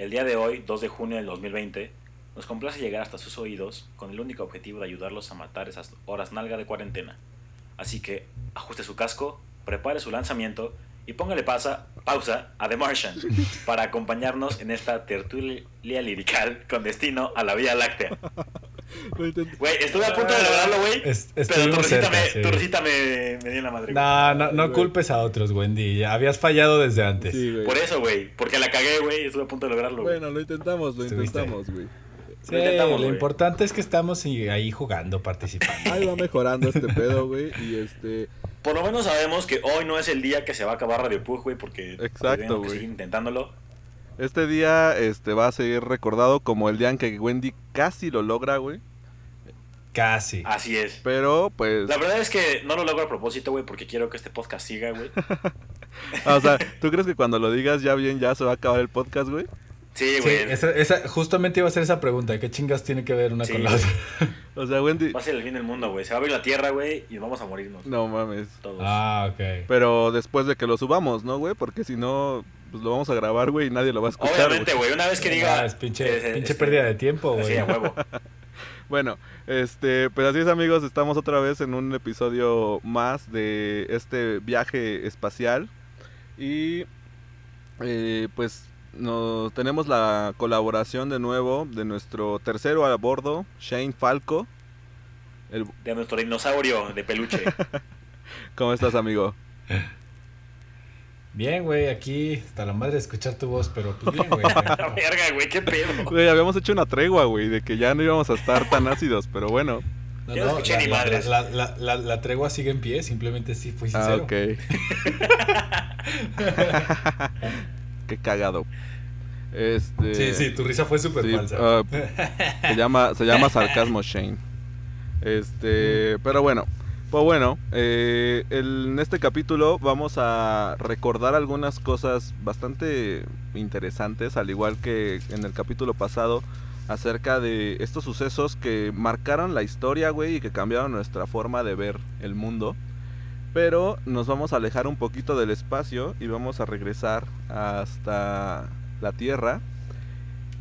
El día de hoy, 2 de junio del 2020, nos complace llegar hasta sus oídos con el único objetivo de ayudarlos a matar esas horas nalga de cuarentena. Así que ajuste su casco, prepare su lanzamiento y póngale pasa, pausa a The Martian para acompañarnos en esta tertulia lirical con destino a la Vía Láctea. Güey, estuve a punto de lograrlo, güey. Es- Pero estuvimos Torrecita, cerca, me, sí. Torrecita me, me dio en la madre. No, no, no culpes a otros, Wendy. Ya habías fallado desde antes. Sí. Por eso, güey. Porque la cagué, güey. Estuve a punto de lograrlo. Bueno, lo intentamos, lo Estuviste. intentamos, güey. Sí, Lo intentamos, lo güey. importante es que estamos ahí jugando, participando. Ahí va mejorando este pedo, güey. Y este. Por lo menos sabemos que hoy no es el día que se va a acabar Radio Pug, güey. Porque Exacto, que seguir intentándolo. Este día este, va a seguir recordado como el día en que Wendy casi lo logra, güey. Casi. Así es. Pero, pues. La verdad es que no lo logro a propósito, güey. Porque quiero que este podcast siga, güey. o sea, ¿tú crees que cuando lo digas ya bien ya se va a acabar el podcast, güey? Sí, Sí, güey. esa, esa- justamente iba a ser esa pregunta. ¿Qué chingas tiene que ver una Sí, con la otra? O sea, Wendy. Va a ser el fin del mundo, güey. Se va a abrir la tierra, güey. Y vamos a morirnos. No mames. Todos. Ah, ok. Pero después de que lo subamos, ¿no, güey? Porque si no, pues lo vamos a grabar, güey, y nadie lo va a escuchar. Obviamente, güey. Una vez que diga. Ah, es pinche, eh, pinche este, pérdida de tiempo, Sí, güey. a huevo. Bueno, este, pues así es amigos, estamos otra vez en un episodio más de este viaje espacial y eh, pues nos tenemos la colaboración de nuevo de nuestro tercero a bordo, Shane Falco. El- De nuestro dinosaurio de peluche. ¿Cómo estás amigo? Bien, güey, aquí está la madre de escuchar tu voz, pero pues bien, güey. La verga, güey. Qué pedo. Güey, habíamos hecho una tregua, güey, de que ya no íbamos a estar tan ácidos, pero bueno. No, Yo no no, escuché la, ni la- madres. La, la- la- la tregua sigue en pie, simplemente sí fui Ah, sincero. ok. Qué cagado. Este Sí, sí, tu risa fue súper Sí, falsa. ah, se llama se llama sarcasmo Shane. Este, pero bueno, pues bueno, eh, en este capítulo vamos a recordar algunas cosas bastante interesantes, al igual que en el capítulo pasado, acerca de estos sucesos que marcaron la historia, güey, y que cambiaron nuestra forma de ver el mundo. Pero nos vamos a alejar un poquito del espacio y vamos a regresar hasta la Tierra.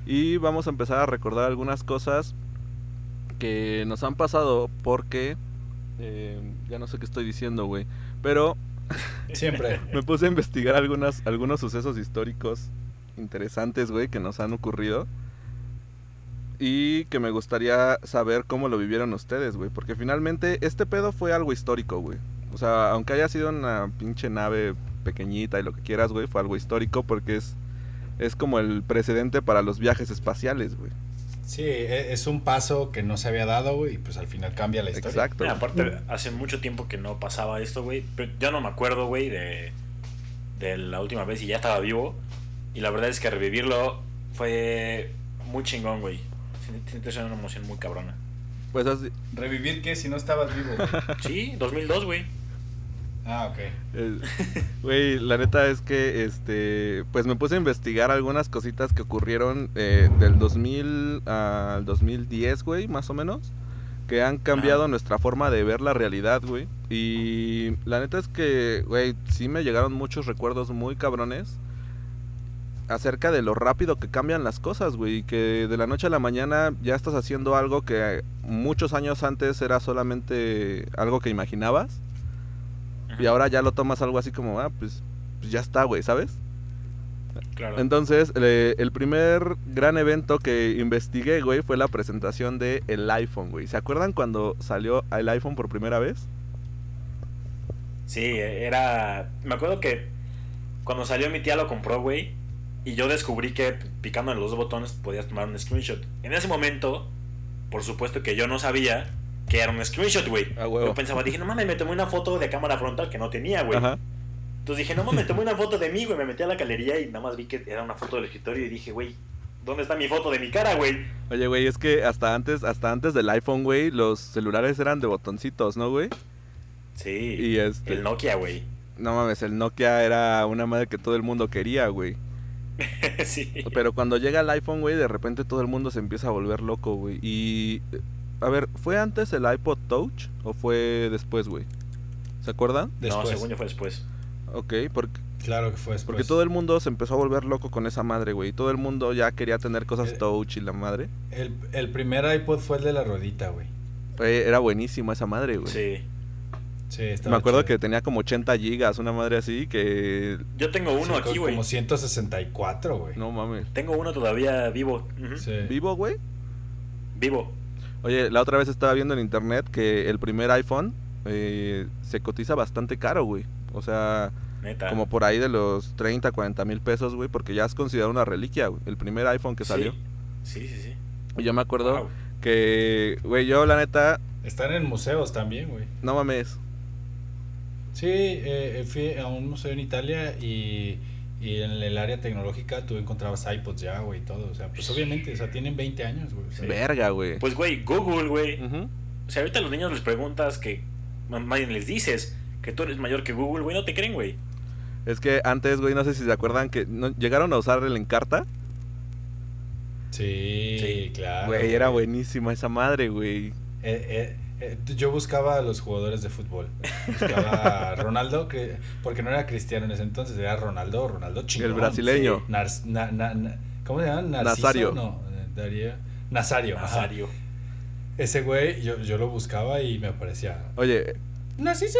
Y vamos a empezar a recordar algunas cosas que nos han pasado porque... eh, ya no sé qué estoy diciendo, güey. Pero Siempre. me puse a investigar algunas, algunos sucesos históricos interesantes, güey, que nos han ocurrido. Y que me gustaría saber cómo lo vivieron ustedes, güey. Porque finalmente este pedo fue algo histórico, güey. O sea, aunque haya sido una pinche nave pequeñita y lo que quieras, güey, fue algo histórico porque es, es como el precedente para los viajes espaciales, güey. Sí, e- es un paso que no se había dado, güey, y pues al final cambia la historia. Exacto. Mira, aparte, hace mucho tiempo que no pasaba esto, güey. Pero yo no me acuerdo, güey, de, de la última vez y ya estaba vivo. Y la verdad es que revivirlo fue muy chingón, güey. Siento una emoción muy cabrona. Pues así, ¿Revivir qué si no estabas vivo? Sí, 2002, güey. Ah, ok. Eh, Güey, la neta es que, este, pues me puse a investigar algunas cositas que ocurrieron eh, del 2000 al 2010, güey, más o menos, que han cambiado nuestra forma de ver la realidad, güey. Y la neta es que, güey, sí me llegaron muchos recuerdos muy cabrones acerca de lo rápido que cambian las cosas, güey, que de la noche a la mañana ya estás haciendo algo que muchos años antes era solamente algo que imaginabas. Y ahora ya lo tomas algo así como, ah, pues, pues ya está, güey, ¿sabes? Claro. Entonces, eh, el primer gran evento que investigué, güey, fue la presentación de el iPhone, güey. ¿Se acuerdan cuando salió el iPhone por primera vez? Sí, era. Me acuerdo que cuando salió mi tía lo compró, güey. Y yo descubrí que picando en los dos botones podías tomar un screenshot. En ese momento, por supuesto que yo no sabía que era un screenshot, güey. Ah. Yo pensaba, dije, no mames, me tomé una foto de cámara frontal que no tenía, güey. Entonces dije, no mames, me tomé una foto de mí, güey. Me metí a la galería y nada más vi que era una foto del escritorio y dije, güey, ¿Dónde está mi foto de mi cara, güey? Oye, güey, es que hasta antes, hasta antes del iPhone, güey, los celulares eran de botoncitos, ¿no, güey? Sí. Y este- El Nokia, güey. No mames, el Nokia era una madre que todo el mundo quería, güey. sí. Pero cuando llega el iPhone, güey, de repente todo el mundo se empieza a volver loco, güey. Y... A ver, ¿fue antes el iPod Touch o fue después, güey? ¿Se acuerdan? No, según yo fue después. Ok, porque, Claro que fue después. porque todo el mundo se empezó a volver loco con esa madre, güey. Todo el mundo ya quería tener cosas Eh, Touch y la madre. el, el primer iPod fue el de la ruedita, güey. Era buenísimo esa madre, güey. Sí. Sí, estaba Me acuerdo chido. que tenía como 80 gigas, una madre así, que... Yo tengo uno Sí, aquí, güey. Como 164, güey. No mames. Tengo uno todavía vivo. Sí. ¿Vivo, güey? Vivo. Oye, la otra vez estaba viendo en internet que el primer iPhone eh, se cotiza bastante caro, güey. O sea, Neta. como por ahí de los 30, 40 mil pesos, güey, porque ya es considerado una reliquia, güey. El primer iPhone que Sí. salió. Sí, sí, sí. Y yo me acuerdo Wow. que, güey, yo la neta, Están en museos también, güey. no mames. Sí, eh, fui a un museo en Italia y, y en el área tecnológica tú encontrabas iPods ya, güey, y todo. O sea, pues obviamente, o sea, tienen 20 años, güey. o sea, Verga, güey. Pues, güey, Google, güey. O sea, ahorita a los niños les preguntas que. Más bien les dices que tú eres mayor que Google, güey. No te creen, güey. Es que antes, güey, no sé si se acuerdan que no- llegaron a usar el Encarta. Sí, Sí. claro. Güey, era buenísima esa madre, güey. Eh, eh, eh, yo buscaba a los jugadores de fútbol. Buscaba a Ronaldo, cri- porque no era cristiano en ese entonces, era Ronaldo, Ronaldo chingón. El brasileño. Sí. Nars- na- na- na- ¿Cómo se llama? Narciso, Nazario. No, eh, Darío. Nazario. ajá. Nazario. Ese güey, yo, yo lo buscaba y me aparecía. Oye, Narciso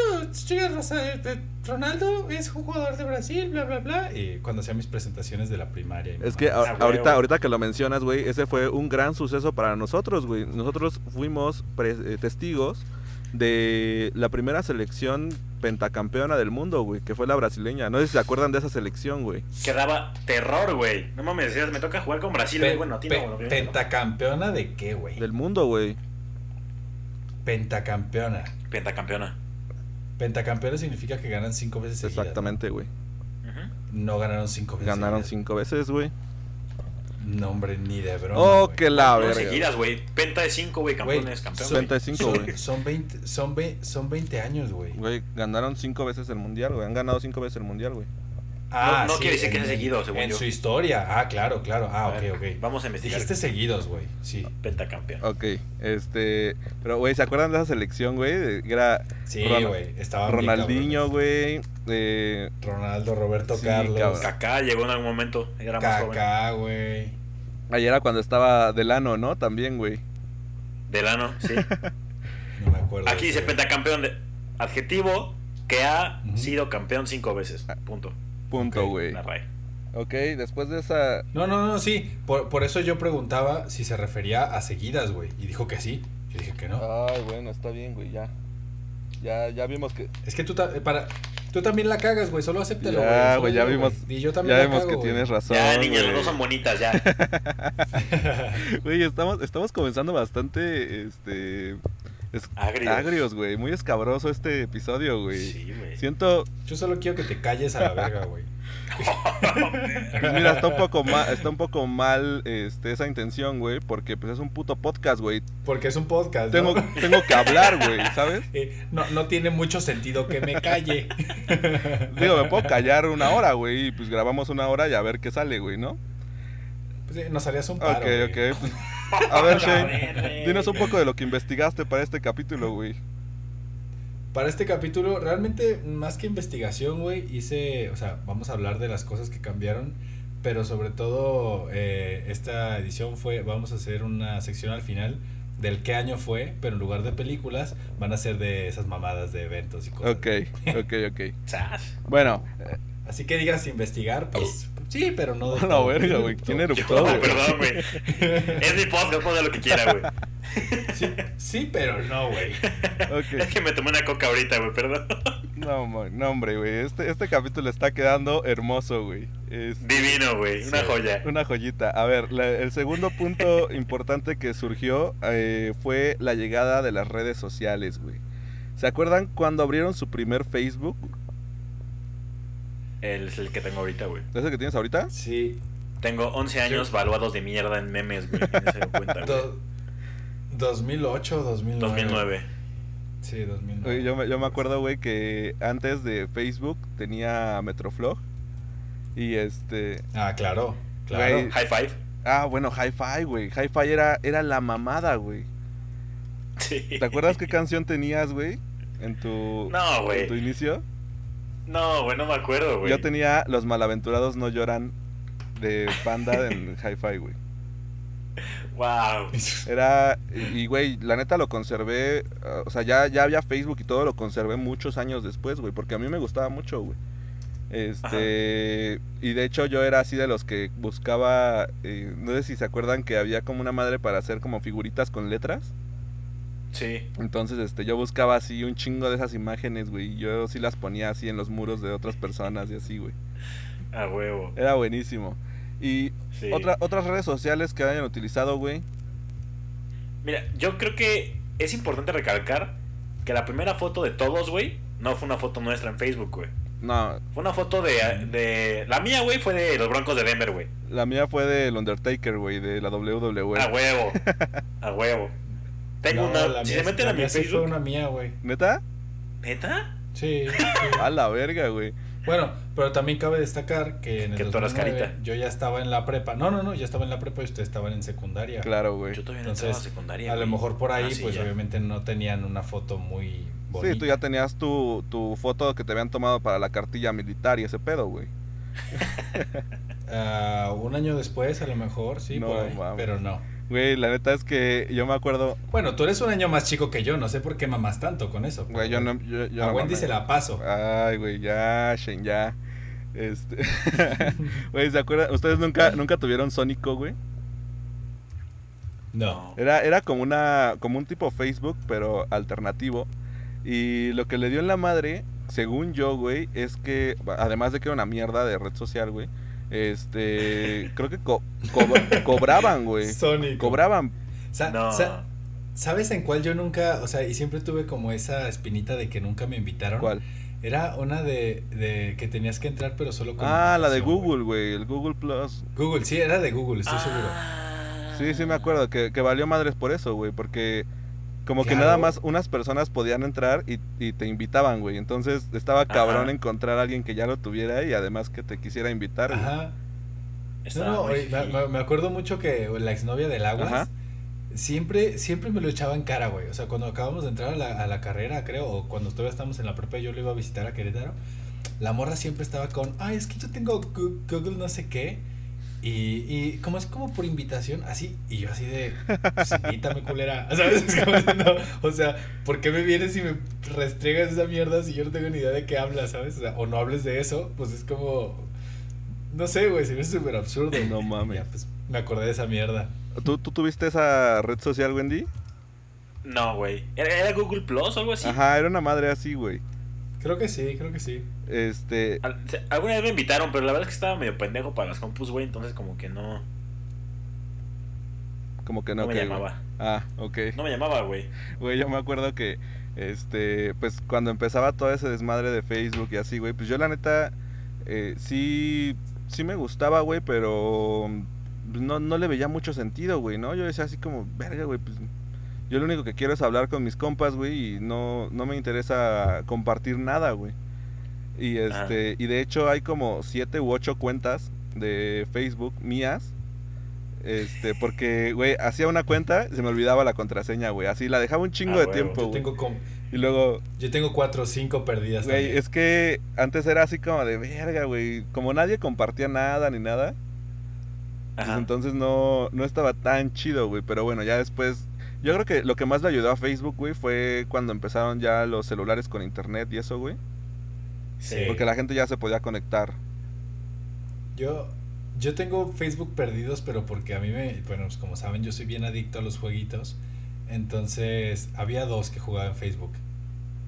eh, Ronaldo es un jugador de Brasil, bla, bla, bla. Y cuando hacía mis presentaciones de la primaria. y Es que a- Ah, ahorita, ahorita que lo mencionas, güey, ese fue un gran suceso para nosotros, güey. Nosotros fuimos pre- eh, testigos de la primera selección pentacampeona del mundo, güey, que fue la brasileña. No sé si se acuerdan de esa selección, güey. Que daba terror, güey. No mames, decías, me toca jugar con Brasil, güey. Bueno. ¿Pentacampeona de qué, güey? Del mundo, güey. Pentacampeona. Pentacampeona. Pentacampeona significa que ganan cinco veces seguidas. Exactamente, güey. ¿no? No ganaron cinco veces. Ganaron seguidas. cinco veces, güey. No, hombre, ni de broma. Oh, que la No verga. seguidas, güey. Penta de 5, güey. Campeones, campeón. son- 35, son- güey. Son 20, son, ve- son 20 años, güey. Güey, ganaron cinco veces el mundial, güey. Han ganado cinco veces el mundial, güey. Ah, no sí, quiere decir que sea seguido, según En yo. su historia. Ah, claro, claro. Ah, A ok, ver, ok. Vamos a investigar. Dijiste seguidos, güey. Sí. Pentacampeón. Ok, este... Pero, güey, ¿se acuerdan de esa selección, güey? Era Sí, güey. Estaba Ronaldinho, güey. eh, Ronaldo, Roberto Sí, Carlos. cabrón. Kaká llegó en algún momento. Era más joven. Kaká, güey. Ayer era cuando estaba Delano, ¿no? También, güey. Delano, sí. No me acuerdo. Aquí dice güey. pentacampeón de adjetivo que ha Ujú. sido campeón cinco veces. Punto. Punto, güey. Ok, después de esa... No, no, no, sí. Por, por eso yo preguntaba si se refería a seguidas, güey. Y dijo que sí. Yo dije que no. Ay, bueno, está bien, güey, ya. Ya, ya vimos que... Es que tú, ta- eh, para, tú también la cagas, güey. Solo acéptalo, güey. Ya, güey, ya vimos... Y yo también Ya la vimos cago, que tienes razón, Ya, niñas, las dos son bonitas, ya. Güey, estamos, estamos comenzando bastante, este... es- Agrios. Agrios, güey. Muy escabroso este episodio, güey. Sí, güey. Siento... Yo solo quiero que te calles a la verga, güey. Pues mira, está un poco mal, está un poco mal este, esa intención, güey, porque pues es un puto podcast, güey. Porque es un podcast, Tengo, ¿no? tengo que hablar, güey, ¿sabes? Eh, no, no tiene mucho sentido que me calle. Digo, me puedo callar una hora, güey, y pues grabamos una hora y a ver qué sale, güey, ¿no? Pues, eh, nos harías un paro, Ok, ok. A ver, Shane, dinos un poco de lo que investigaste para este capítulo, güey. Para este capítulo, realmente, más que investigación, güey, hice, o sea, vamos a hablar de las cosas que cambiaron, pero sobre todo, eh, esta edición fue, vamos a hacer una sección al final del qué año fue, pero en lugar de películas, van a ser de esas mamadas de eventos y cosas. Ok, ok, ok. Bueno, eh, Así que digas investigar, pues, sí, pero no de la todo. verga, güey. ¿Quién eruptó, Yo, güey? perdón, güey. Es mi podcast, puedo hacer lo que quiera, güey. Sí, sí, pero no, güey. Es que me tomé una coca ahorita, güey, perdón. No, no, hombre, güey. Este, este capítulo está quedando hermoso, güey. Es Divino, güey. Una Sí. joya. una joyita. A ver, la- el segundo punto importante que surgió eh, fue la llegada de las redes sociales, güey. ¿Se acuerdan cuando abrieron su primer Facebook? El, es el que tengo ahorita, güey. ¿Es el que tienes ahorita? Sí. Tengo 11 años Yo- valuados de mierda en memes, güey. Ni se cuenta, güey. Do- 2008 o 2009. 2009. Sí, 2009. Oye, yo, me, yo me acuerdo, güey, que antes de Facebook tenía Metroflog. Y este. Ah, claro, claro. Güey. High five. Ah, bueno, Hi-Fi, güey. Hi-Fi era, era la mamada, güey. Sí. ¿Te acuerdas qué canción tenías, güey? En tu, No, en tu güey. inicio. No, güey, no me acuerdo, güey. Yo tenía Los Malaventurados No Lloran de banda en Hi-Fi, güey. Wow. Era, y güey, la neta lo conservé, ah, o sea, ya, ya había Facebook y todo, lo conservé muchos años después, güey, porque a mí me gustaba mucho, güey. Este, y de hecho yo era así de los que buscaba, eh, no sé si se acuerdan que había como una madre para hacer como figuritas con letras. Sí. Entonces, este, yo buscaba así un chingo de esas imágenes, güey, yo sí las ponía así en los muros de otras personas y así, güey. A huevo. Era buenísimo. Y Sí. otra, otras redes sociales que hayan utilizado, güey. Mira, yo creo que es importante recalcar que la primera foto de todos, güey, no fue una foto nuestra en Facebook, güey. No, Fue una foto de, de... La mía, güey, fue de los Broncos de Denver, güey. la mía fue del Undertaker, güey, de la WWE. A huevo. A huevo. Tengo No, una... la Si mía- se meten la a mi Facebook... fue una mía, güey. ¿Neta? ¿Neta? Sí. sí. A la verga, güey. Bueno, pero también cabe destacar que en el Que tú eras 2009 carita. yo ya estaba en la prepa. No, no, no, ya estaba en la prepa y ustedes estaban en secundaria. Claro, güey. Yo todavía no Entonces, entraba a secundaria, A lo mejor por ahí, Ah, sí, pues ya. obviamente no tenían una foto muy bonita. Sí, tú ya tenías tu, tu foto que te habían tomado para la cartilla militar y ese pedo, güey. Ah, un año después, a lo mejor, sí, No, por ahí, mames. pero no. Güey, la neta es que yo me acuerdo... Bueno, tú eres un año más chico que yo, no sé por qué mamás tanto con eso. Güey, yo no... Yo, yo a no Wendy mamé. se la paso. Ay, güey, ya, Shen, ya. Este... Güey, ¿se acuerdan? ¿Ustedes nunca, nunca tuvieron Sónico, güey? No. Era, era como una como un tipo Facebook, pero alternativo. Y lo que le dio en la madre, según yo, güey, es que, además de que era una mierda de red social, güey, este, creo que co- co- cobraban, güey. Sónico. Cobraban. Sa- No. sa- ¿Sabes en cuál yo nunca, o sea, y siempre tuve como esa espinita de que nunca me invitaron? ¿Cuál? Era una de, de que tenías que entrar pero solo con Ah, la de Google, güey, el Google Plus. Google, sí, era de Google, estoy seguro. Ah. Sí, sí me acuerdo, que, que valió madres por eso, güey, porque como que nada más unas personas podían entrar y, y te invitaban, güey. Entonces estaba cabrón Ajá. encontrar a alguien que ya lo tuviera y además que te quisiera invitar. Ajá. No, Estaba no, oye, me, acuerdo mucho que la exnovia del Aguas Ajá. siempre, siempre me lo echaba en cara, güey. O sea, cuando acabamos de entrar a la, a la carrera, creo, o cuando todavía estábamos en la prepa, yo lo iba a visitar a Querétaro. La morra siempre estaba con, ay, es que yo tengo Google no sé qué. Y, y como es como por invitación, así, y yo así de, pues invítame, culera, ¿sabes? No, o sea, ¿por qué me vienes y me restriegas esa mierda si yo no tengo ni idea de qué hablas, ¿sabes? O, sea, o no hables de eso, pues es como, no sé, güey, se me hace súper absurdo. No mames. Ya, pues me acordé de esa mierda. ¿Tú, ¿Tú tuviste esa red social, Wendy? No, güey. ¿Era, era Google Plus o algo así? Ajá, era una madre así, güey. Creo que sí, creo que sí. Este, Alguna vez me invitaron, pero la verdad es que estaba medio pendejo para las compus, güey. Entonces, como que no. como que no, No me güey. llamaba. Ah, ok. No me llamaba, güey. Güey, yo me acuerdo que, este, pues cuando empezaba todo ese desmadre de Facebook y así, güey, pues yo la neta, eh, sí, sí me gustaba, güey, pero mm, no, no le veía mucho sentido, güey, ¿no? Yo decía así como, verga, güey, pues yo lo único que quiero es hablar con mis compas, güey, y no, no me interesa compartir nada, güey. Y este, y de hecho hay como siete u ocho cuentas de Facebook mías. Este, porque, güey, hacía una cuenta, se me olvidaba la contraseña, güey. Así la dejaba un chingo Ah, de huevo. tiempo, Yo tengo, Y luego, yo tengo cuatro o cinco perdidas güey, es que antes era así como de verga, güey. Como nadie compartía nada ni nada, pues entonces no, no estaba tan chido, güey. Pero bueno, ya después. Yo creo que lo que más le ayudó a Facebook, güey, fue cuando empezaron ya los celulares con internet y eso, güey. Sí. Porque la gente ya se podía conectar. Yo, yo tengo Facebook perdidos, pero porque a mí me, bueno, pues como saben, yo soy bien adicto a los jueguitos. Entonces, había dos que jugaba en Facebook.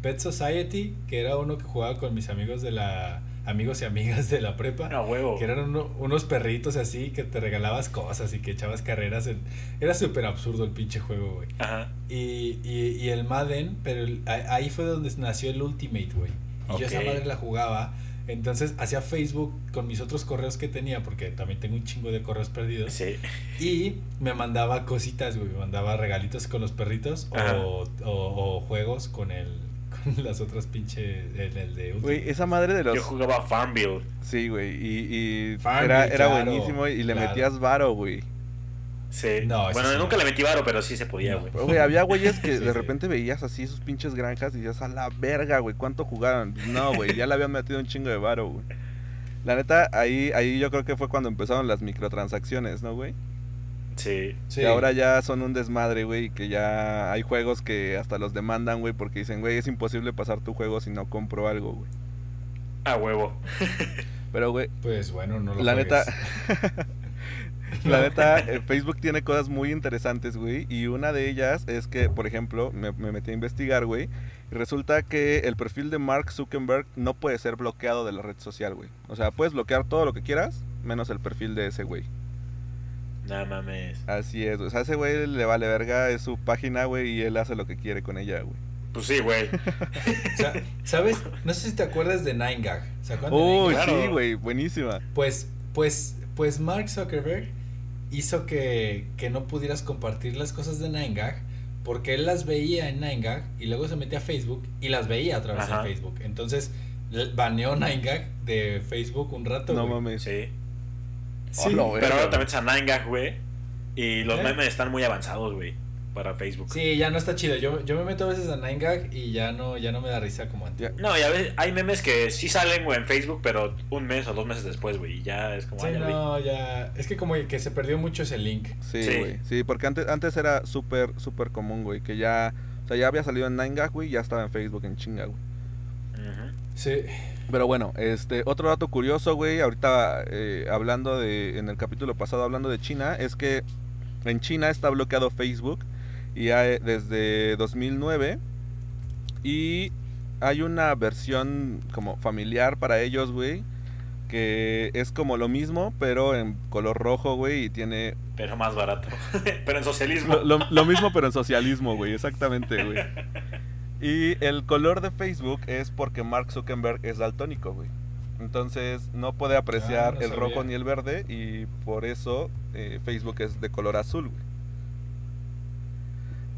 Pet Society, que era uno que jugaba con mis amigos de la, amigos y amigas de la prepa. A huevo. Que eran uno- unos perritos así que te regalabas cosas y que echabas carreras. en- Era súper absurdo el pinche juego, güey. Ajá. Y, y, y el Madden, pero el- ahí fue donde nació el Ultimate, güey. Y yo esa madre la jugaba. Entonces hacía Facebook con mis otros correos que tenía, porque también tengo un chingo de correos perdidos. Sí. Y me mandaba cositas, güey. Me mandaba regalitos con los perritos o, o- o juegos con el las otras pinche. El, el de Ultimate. Güey, esa madre de los... Yo jugaba Farmville. Sí, güey, y, y Farmville, era, era claro, buenísimo y le claro. metías varo, güey. Sí. No, bueno, sí nunca no. le metí varo, pero sí se podía, güey. Güey, había güeyes que Sí, de sí. repente veías así sus pinches granjas y dices, a la verga, güey, ¿cuánto jugaron? No, güey, ya le habían metido un chingo de varo, güey. La neta, ahí, ahí yo creo que fue cuando empezaron las microtransacciones, ¿no, güey? Sí. Sí. Que ahora ya son un desmadre, güey, y que ya hay juegos que hasta los demandan, güey, porque dicen, güey, es imposible pasar tu juego si no compro algo, güey. A huevo. Pero, güey, Pues bueno, no lo la neta, la neta, eh, Facebook tiene cosas muy interesantes, güey. Y una de ellas es que, por ejemplo, me, me metí a investigar, güey. Y resulta que el perfil de Mark Zuckerberg no puede ser bloqueado de la red social, güey. O sea, puedes bloquear todo lo que quieras, menos el perfil de ese güey. No mames. Así es, o sea, ese güey le vale verga, es su página, güey, y él hace lo que quiere con ella, güey. Pues sí, güey. O sea, ¿Sabes? No sé si te acuerdas de 9gag. ¿Se acuerdan de Uy, 9gag? Claro. sí, güey, buenísima. Pues, pues, pues Mark Zuckerberg hizo que, que no pudieras compartir las cosas de 9gag porque él las veía en 9gag y luego se metía a Facebook y las veía a través Ajá. de Facebook. Entonces, baneó 9gag de Facebook un rato. No mames. Sí. Sí, Hola, güey. Pero ahora también está 9gag, güey. Y los ¿Eh? memes están muy avanzados, güey. Para Facebook. Sí, ya no está chido. Yo, yo me meto a veces a 9gag y ya no, ya no me da risa como antes. No, y a veces hay memes que sí salen, güey, en Facebook, pero un mes o dos meses después, güey. Y ya es como, Sí, vi. no, ya. Es que como que se perdió mucho ese link. Sí, Sí. güey. Sí, porque antes, antes era súper, súper común, güey. Que ya, o sea, ya había salido en 9gag, güey, y ya estaba en Facebook en chinga, güey. Sí. Pero bueno, este, otro dato curioso, güey, ahorita eh, hablando de, en el capítulo pasado hablando de China, es que en China está bloqueado Facebook y hay, desde 2009 y hay una versión como familiar para ellos, güey, que es como lo mismo, pero en color rojo, güey, y tiene Pero más barato. pero en socialismo. lo, lo- lo mismo pero en socialismo, güey, exactamente, güey. Y el color de Facebook es porque Mark Zuckerberg es daltónico, güey. Entonces no puede apreciar Ah, no el rojo ni el verde y por eso eh, Facebook es de color azul, güey.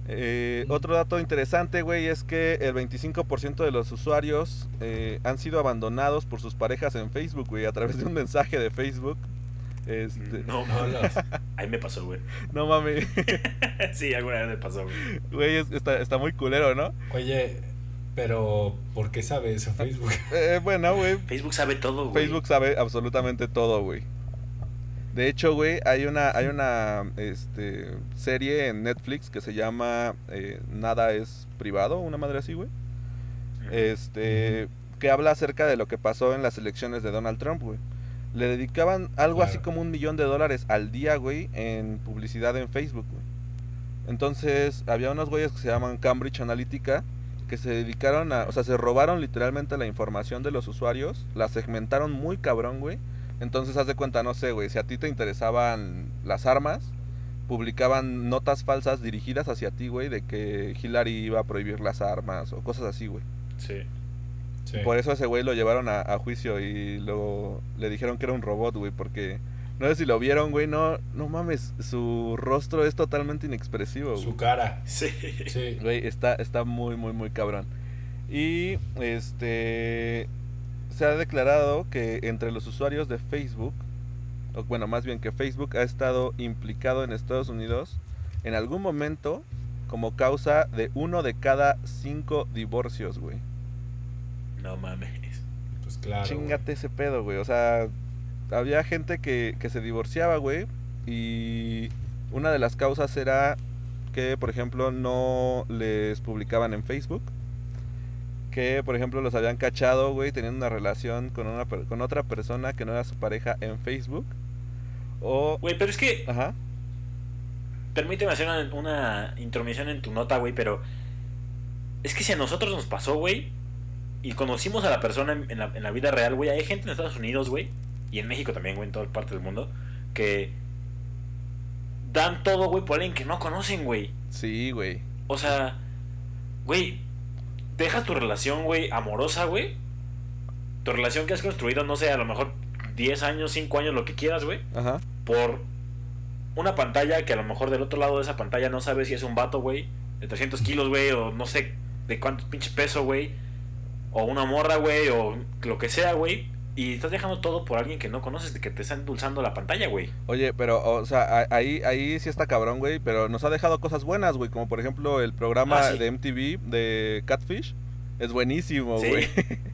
Eh, Mm. Otro dato interesante, güey, es que el 25% de los usuarios eh, han sido abandonados por sus parejas en Facebook, güey, a través de un mensaje de Facebook. Este, No, No, mames. Ahí me pasó, güey. no mames, sí, alguna vez me pasó, güey. güey, es- está, está muy culero, ¿no? Oye, pero ¿por qué sabe eso Facebook? Eh, bueno, güey, Facebook sabe todo, güey. Facebook sabe absolutamente todo, güey. De hecho, güey, hay una, hay una este, serie en Netflix que se llama eh, Nada es privado, una madre así, güey. Este, que habla acerca de lo que pasó en las elecciones de Donald Trump, güey. Le dedicaban algo así como un millón de dólares al día, güey, en publicidad en Facebook, güey. Entonces, había unos güeyes que se llaman Cambridge Analytica que se dedicaron a, o sea, se robaron literalmente la información de los usuarios, la segmentaron muy cabrón, güey. Entonces, haz de cuenta, no sé, güey, si a ti te interesaban las armas, publicaban notas falsas dirigidas hacia ti, güey, de que Hillary iba a prohibir las armas o cosas así, güey. Sí. Sí. Por eso a ese güey lo llevaron a, a juicio y luego le dijeron que era un robot, güey, porque no sé si lo vieron, güey, no, no mames, su rostro es totalmente inexpresivo, Su güey. cara. Sí. Sí. Güey, está, está muy, muy, muy cabrón. Y este se ha declarado que entre los usuarios de Facebook, o bueno, más bien que Facebook ha estado implicado en Estados Unidos en algún momento como causa de uno de cada cinco divorcios, güey. No mames. Pues claro. Chingate ese pedo, güey. O sea, había gente que, que se divorciaba, güey. Y una de las causas era que, por ejemplo, no les publicaban en Facebook. Que, por ejemplo, los habían cachado, güey, teniendo una relación con, una, per- con otra persona que no era su pareja en Facebook. O... Güey, pero es que, Ajá. permíteme hacer una, una intromisión en tu nota, güey, pero es que si a nosotros nos pasó, güey, y conocimos a la persona en, en la, en la vida real, güey, hay gente en Estados Unidos, güey, y en México también, güey, en toda parte del mundo, que dan todo, güey, por alguien que no conocen, güey. Sí, güey. O sea, güey, dejas tu relación, güey, amorosa, güey, tu relación que has construido, no sé, a lo mejor 10 años, 5 años, lo que quieras, güey, Ajá. por una pantalla que a lo mejor del otro lado de esa pantalla no sabes si es un vato, güey, de 300 kilos, güey, o no sé de cuánto pinche peso, güey, o una morra, güey, o lo que sea, güey, y estás dejando todo por alguien que no conoces, que te está endulzando la pantalla, güey. Oye, pero, o sea, ahí, ahí sí está cabrón, güey, pero nos ha dejado cosas buenas, güey, como por ejemplo el programa Ah, sí. de MTV de Catfish. Es buenísimo, Sí, güey.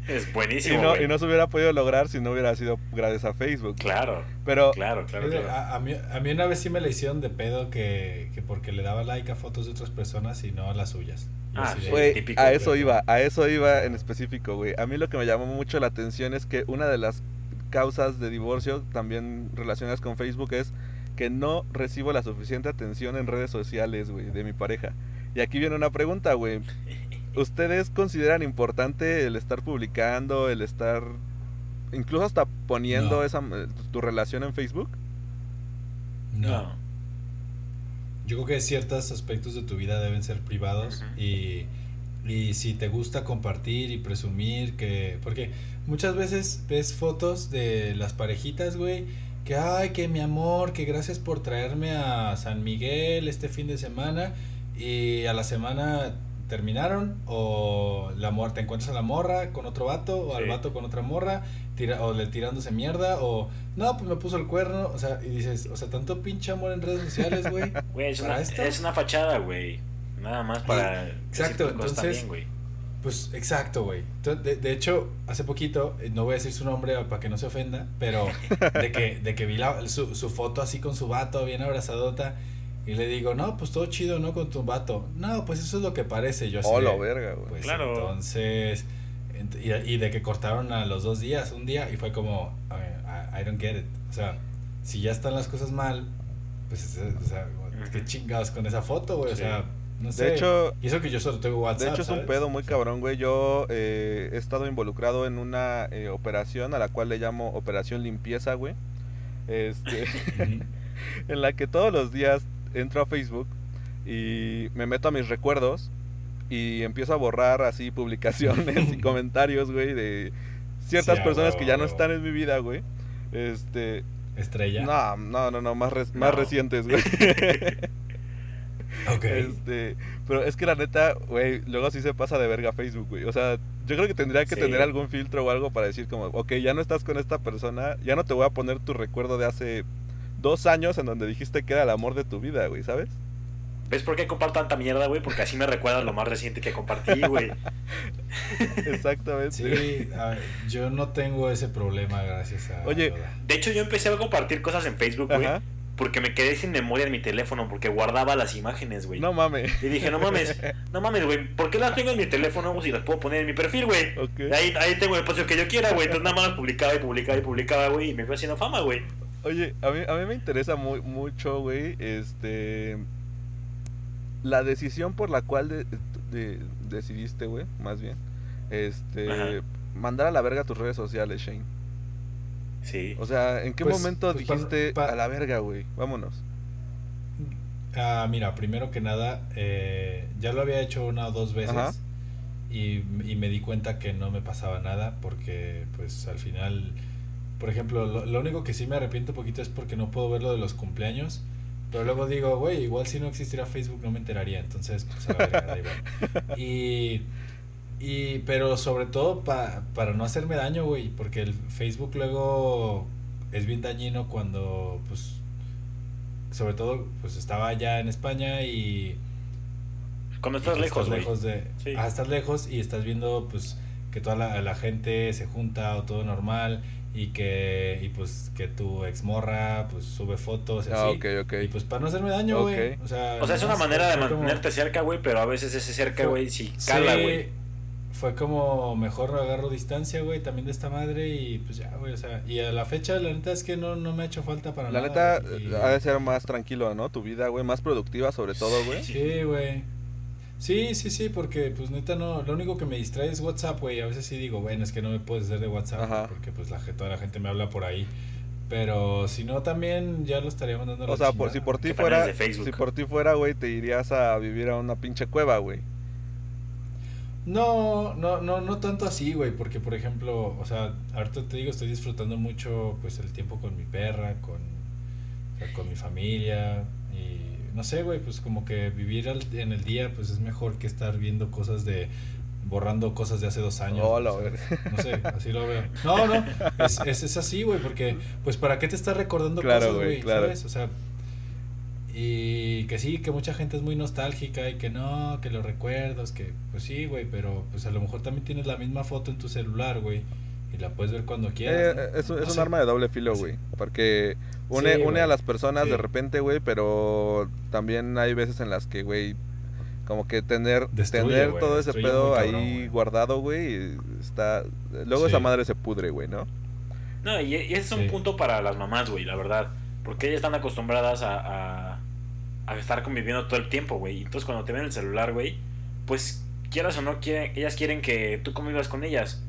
es y, buenísimo, no, güey. y no se hubiera podido lograr si no hubiera sido gracias a Facebook. Claro, Pero, claro, claro. A, a mí, a mí una vez sí me la hicieron de pedo que, que porque le daba like a fotos de otras personas y no a las suyas. Y Ah, de- güey, típico, a eso iba, a eso iba en específico, güey. A mí lo que me llamó mucho la atención es que una de las causas de divorcio también relacionadas con Facebook es que no recibo la suficiente atención en redes sociales, güey, de mi pareja. Y aquí viene una pregunta, güey. ¿Ustedes consideran importante el estar publicando, el estar incluso hasta poniendo No. esa tu relación en Facebook? No. Yo creo que ciertos aspectos de tu vida deben ser privados y, y si te gusta compartir y presumir que... Porque muchas veces ves fotos de las parejitas, güey, que, ay, que mi amor, que gracias por traerme a San Miguel este fin de semana y a la semana terminaron o la mor te encuentras a la morra con otro vato o al Sí. vato con otra morra tira, o le tirándose mierda o no pues me puso el cuerno o sea y dices o sea tanto pinche amor en redes sociales güey es ¿Para una, esto? es una fachada, güey. Nada más para... decir exacto, entonces- güey. Pues exacto, güey. De, de hecho, hace poquito, eh, no voy a decir su nombre para que no se ofenda, pero de que, de que vi la- su, su foto así con su vato, bien abrazadota, y le digo, no, pues todo chido, ¿no? Con tu vato. No, pues eso es lo que parece. Yo así Oh, la verga, güey. Pues Claro. entonces, ent- y, y de que cortaron a los dos días, un día, y fue como, I, I don't get it. O sea, si ya están las cosas mal, pues, es- o sea, qué chingados con esa foto, güey. O sea, no sé. De hecho, y eso que yo solo tengo WhatsApp. De hecho es un ¿sabes? pedo muy cabrón, güey. Yo eh, he estado involucrado en una eh, operación a la cual le llamo operación limpieza, güey. Este, en la que todos los días entro a Facebook y me meto a mis recuerdos y empiezo a borrar así publicaciones y comentarios, güey, de ciertas Sí, personas huevo, que ya no están en mi vida, güey. Este, Estrella. no, no, no, no, más, más recientes, güey. Ok. Este, pero es que la neta, güey, luego sí se pasa de verga Facebook, güey. O sea, yo creo que tendría que Sí. tener algún filtro o algo para decir como, ok, ya no estás con esta persona, ya no te voy a poner tu recuerdo de hace dos años en donde dijiste que era el amor de tu vida, güey, ¿sabes? ¿Ves por qué comparto tanta mierda, güey? Porque así me recuerdas lo más reciente que compartí, güey. Exactamente. Sí, a ver, yo no tengo ese problema gracias a Oye. De hecho, yo empecé a compartir cosas en Facebook, güey. Porque me quedé sin memoria en mi teléfono, porque guardaba las imágenes, güey. No mames. Y dije, no mames, no mames, güey, ¿por qué las tengo en mi teléfono güey, si las puedo poner en mi perfil, güey? Ahí, ahí tengo el espacio que yo quiera, güey. Entonces nada más las publicaba y publicaba y publicaba, güey, y me fue haciendo fama, güey. Oye, a mí, a mí me interesa muy, mucho, güey, este... La decisión por la cual de- de- decidiste, güey, más bien, este... Ajá. Mandar a la verga tus redes sociales, Shane. Sí. O sea, ¿en qué Pues- momento pues, pa- dijiste pa- a la verga, güey? Vámonos. Ah, mira, primero que nada, eh, ya lo había hecho una o dos veces Ajá. y, y me di cuenta que no me pasaba nada porque, pues, al final, por ejemplo, lo, lo único que sí me arrepiento un poquito es porque no puedo ver lo de los cumpleaños. Pero luego digo, güey, igual si no existiera Facebook no me enteraría, entonces, pues, a la verga, da igual. Y, y, pero sobre todo pa- para no hacerme daño, güey, porque el Facebook luego es bien dañino cuando, pues, sobre todo, pues estaba allá en España y... Cuando estás lejos, güey. lejos de... Sí. Ah, estás lejos y estás viendo, pues, que toda la, la gente se junta o todo normal y que, y pues, que tu exmorra, pues, sube fotos y Ah, así. ok, ok. Y pues para no hacerme daño, güey. O sea, O sea, es una manera de como- mantenerte cerca, güey, pero a veces ese cerca, güey, sí cala, Sí, güey. Fue como mejor agarro distancia, güey, también de esta madre y pues ya, güey, o sea, y a la fecha la neta es que no, no me ha hecho falta para La nada. neta, y- eh, ha de ser más tranquilo, ¿no? Tu vida, güey, más productiva sobre todo, güey. Sí, güey. Sí, sí, sí, porque pues neta no, lo único que me distrae es WhatsApp, güey. A veces sí digo, bueno, es que no me puedes hacer de WhatsApp Ajá. porque pues la, toda la gente me habla por ahí. Pero si no también ya lo estaría mandando a la O sea, por, si por ti fuera, es de Facebook. si por ti fuera, güey, te irías a vivir a una pinche cueva, güey. No, no, no, no tanto así, güey, porque por ejemplo, o sea, ahorita te digo, estoy disfrutando mucho pues el tiempo con mi perra, con, o sea, con mi familia no sé, güey, pues como que vivir al- en el día pues es mejor que estar viendo cosas de borrando cosas de hace dos años. Hola, o sea, güey. no sé, así lo veo. No, no, es, es, es así, güey, porque pues para qué te estás recordando Claro, cosas, güey, güey, claro. ¿sabes? O sea, y que sí, que mucha gente es muy nostálgica y que no, que los recuerdos, que pues sí, güey, pero pues a lo mejor también tienes la misma foto en tu celular, güey, y la puedes ver cuando quieras. ¿no? Eh, es, un- No es un sé. arma de doble filo, güey. Porque une, Sí, une a las personas Sí. de repente, güey, pero también hay veces en las que, güey, como que tener, Destruye, tener todo ese pedo cabrón, ahí guardado, güey, está... Luego Sí. esa madre se pudre, güey, ¿no? No, y, y ese es un Sí. punto para las mamás, güey, la verdad. Porque ellas están acostumbradas a, a, a estar conviviendo todo el tiempo, güey. Entonces cuando te ven el celular, güey, pues quieras o no, quieren, ellas quieren que tú convivas con ellas.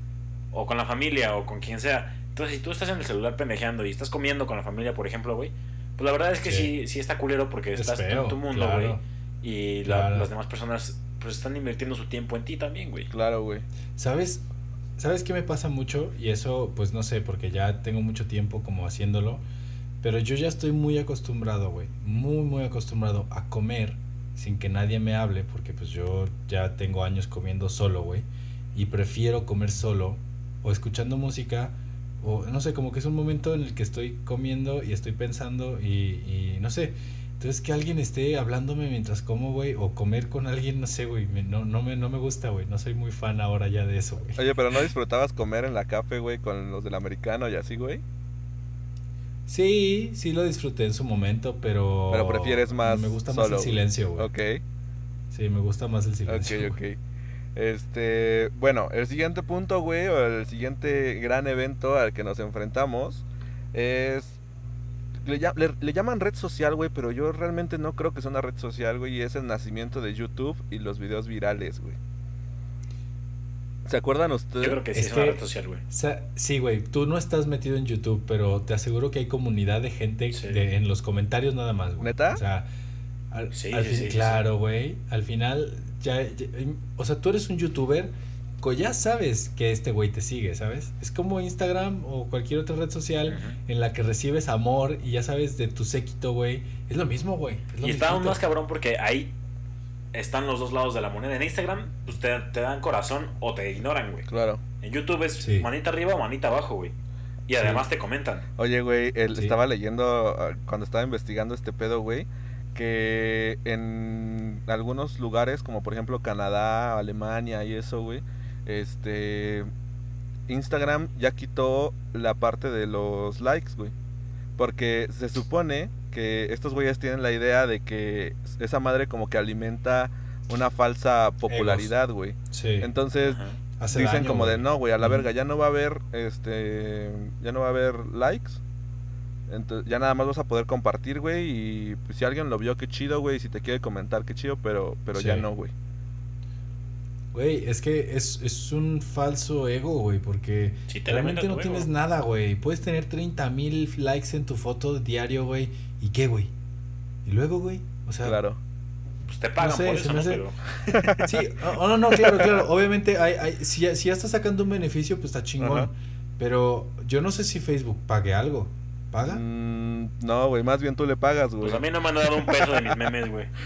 O con la familia, o con quien sea. Entonces si tú estás en el celular pendejeando y estás comiendo con la familia, por ejemplo, güey, pues la verdad es que sí, Sí. sí, está culero porque Es estás feo, en tu mundo, claro. güey. Y la- Claro. las demás personas pues están invirtiendo su tiempo en ti también, güey. Claro, güey. ¿Sabes? ¿Sabes qué me pasa mucho? Y eso, pues no sé, porque ya tengo mucho tiempo como haciéndolo. Pero yo ya estoy muy acostumbrado, güey. Muy, muy acostumbrado a comer sin que nadie me hable. Porque pues yo ya tengo años comiendo solo, güey. Y prefiero comer solo o escuchando música. O no sé, como que es un momento en el que estoy comiendo y estoy pensando y, y no sé. Entonces que alguien esté hablándome mientras como, güey, o comer con alguien, no sé, güey, no, no, me, no me gusta, güey, no soy muy fan ahora ya de eso, güey. Oye, pero ¿no disfrutabas comer en la café, güey, con los del americano y así, güey? Sí, sí lo disfruté en su momento, pero... Pero prefieres más Me gusta más el silencio, güey. Ok. Sí, me gusta más el Ok, silencio. ok. güey. Este, bueno, el siguiente punto, güey, o el siguiente gran evento al que nos enfrentamos es... Le, llam- le- le llaman red social, güey, pero yo realmente no creo que sea una red social, güey, y es el nacimiento de YouTube y los videos virales, güey. ¿Se acuerdan ustedes? Yo creo que sí Es es, una que- red social, güey. O sea, sí, güey, tú no estás metido en YouTube, pero te aseguro que hay comunidad de gente Sí. de- en los comentarios nada más, güey. ¿Neta? O sea, al, Sí, al sí, fin- sí, sí, claro, güey, al final ya, ya- o sea, tú eres un youtuber, ya sabes que este güey te sigue, ¿sabes? Es como Instagram o cualquier otra red social en la que recibes amor y ya sabes de tu séquito, güey. Es lo mismo, güey. es Y está aún más cabrón porque ahí están los dos lados de la moneda. En Instagram, pues te, te dan corazón o te ignoran, güey. Claro. En YouTube es Sí. manita arriba o manita abajo, güey. Y además te comentan. Oye, güey, él Sí. estaba leyendo ah, cuando estaba investigando este pedo, güey, que en algunos lugares, como por ejemplo Canadá, Alemania y eso, güey, este Instagram ya quitó la parte de los likes, güey. Porque se supone que estos güeyes tienen la idea de que esa madre como que alimenta una falsa popularidad, güey. Sí. Entonces, Ajá. Hace dicen daño, como de no, güey, a la verga, ya no va a haber este ya no va a haber likes. Entonces, ya nada más vas a poder compartir, güey, y pues, si alguien lo vio, qué chido, güey, si te quiere comentar, qué chido, pero pero ya no, güey. Güey, es que es, es un falso ego, güey, porque Sí, te realmente no ego. tienes nada, güey. Puedes tener 30 mil likes en tu foto diario, güey. ¿Y qué, güey? ¿Y luego, güey? O sea, Claro. Pues te pagan No sé, por se eso, me ¿no? hace- Pero sí, oh, no, no, claro, claro. Obviamente, hay, hay, si, ya- si ya estás sacando un beneficio, pues está chingón. Pero yo no sé si Facebook pague algo. ¿Paga? Mm, no, güey, más bien tú le pagas, güey. pues a mí no me han dado un peso de mis memes, güey.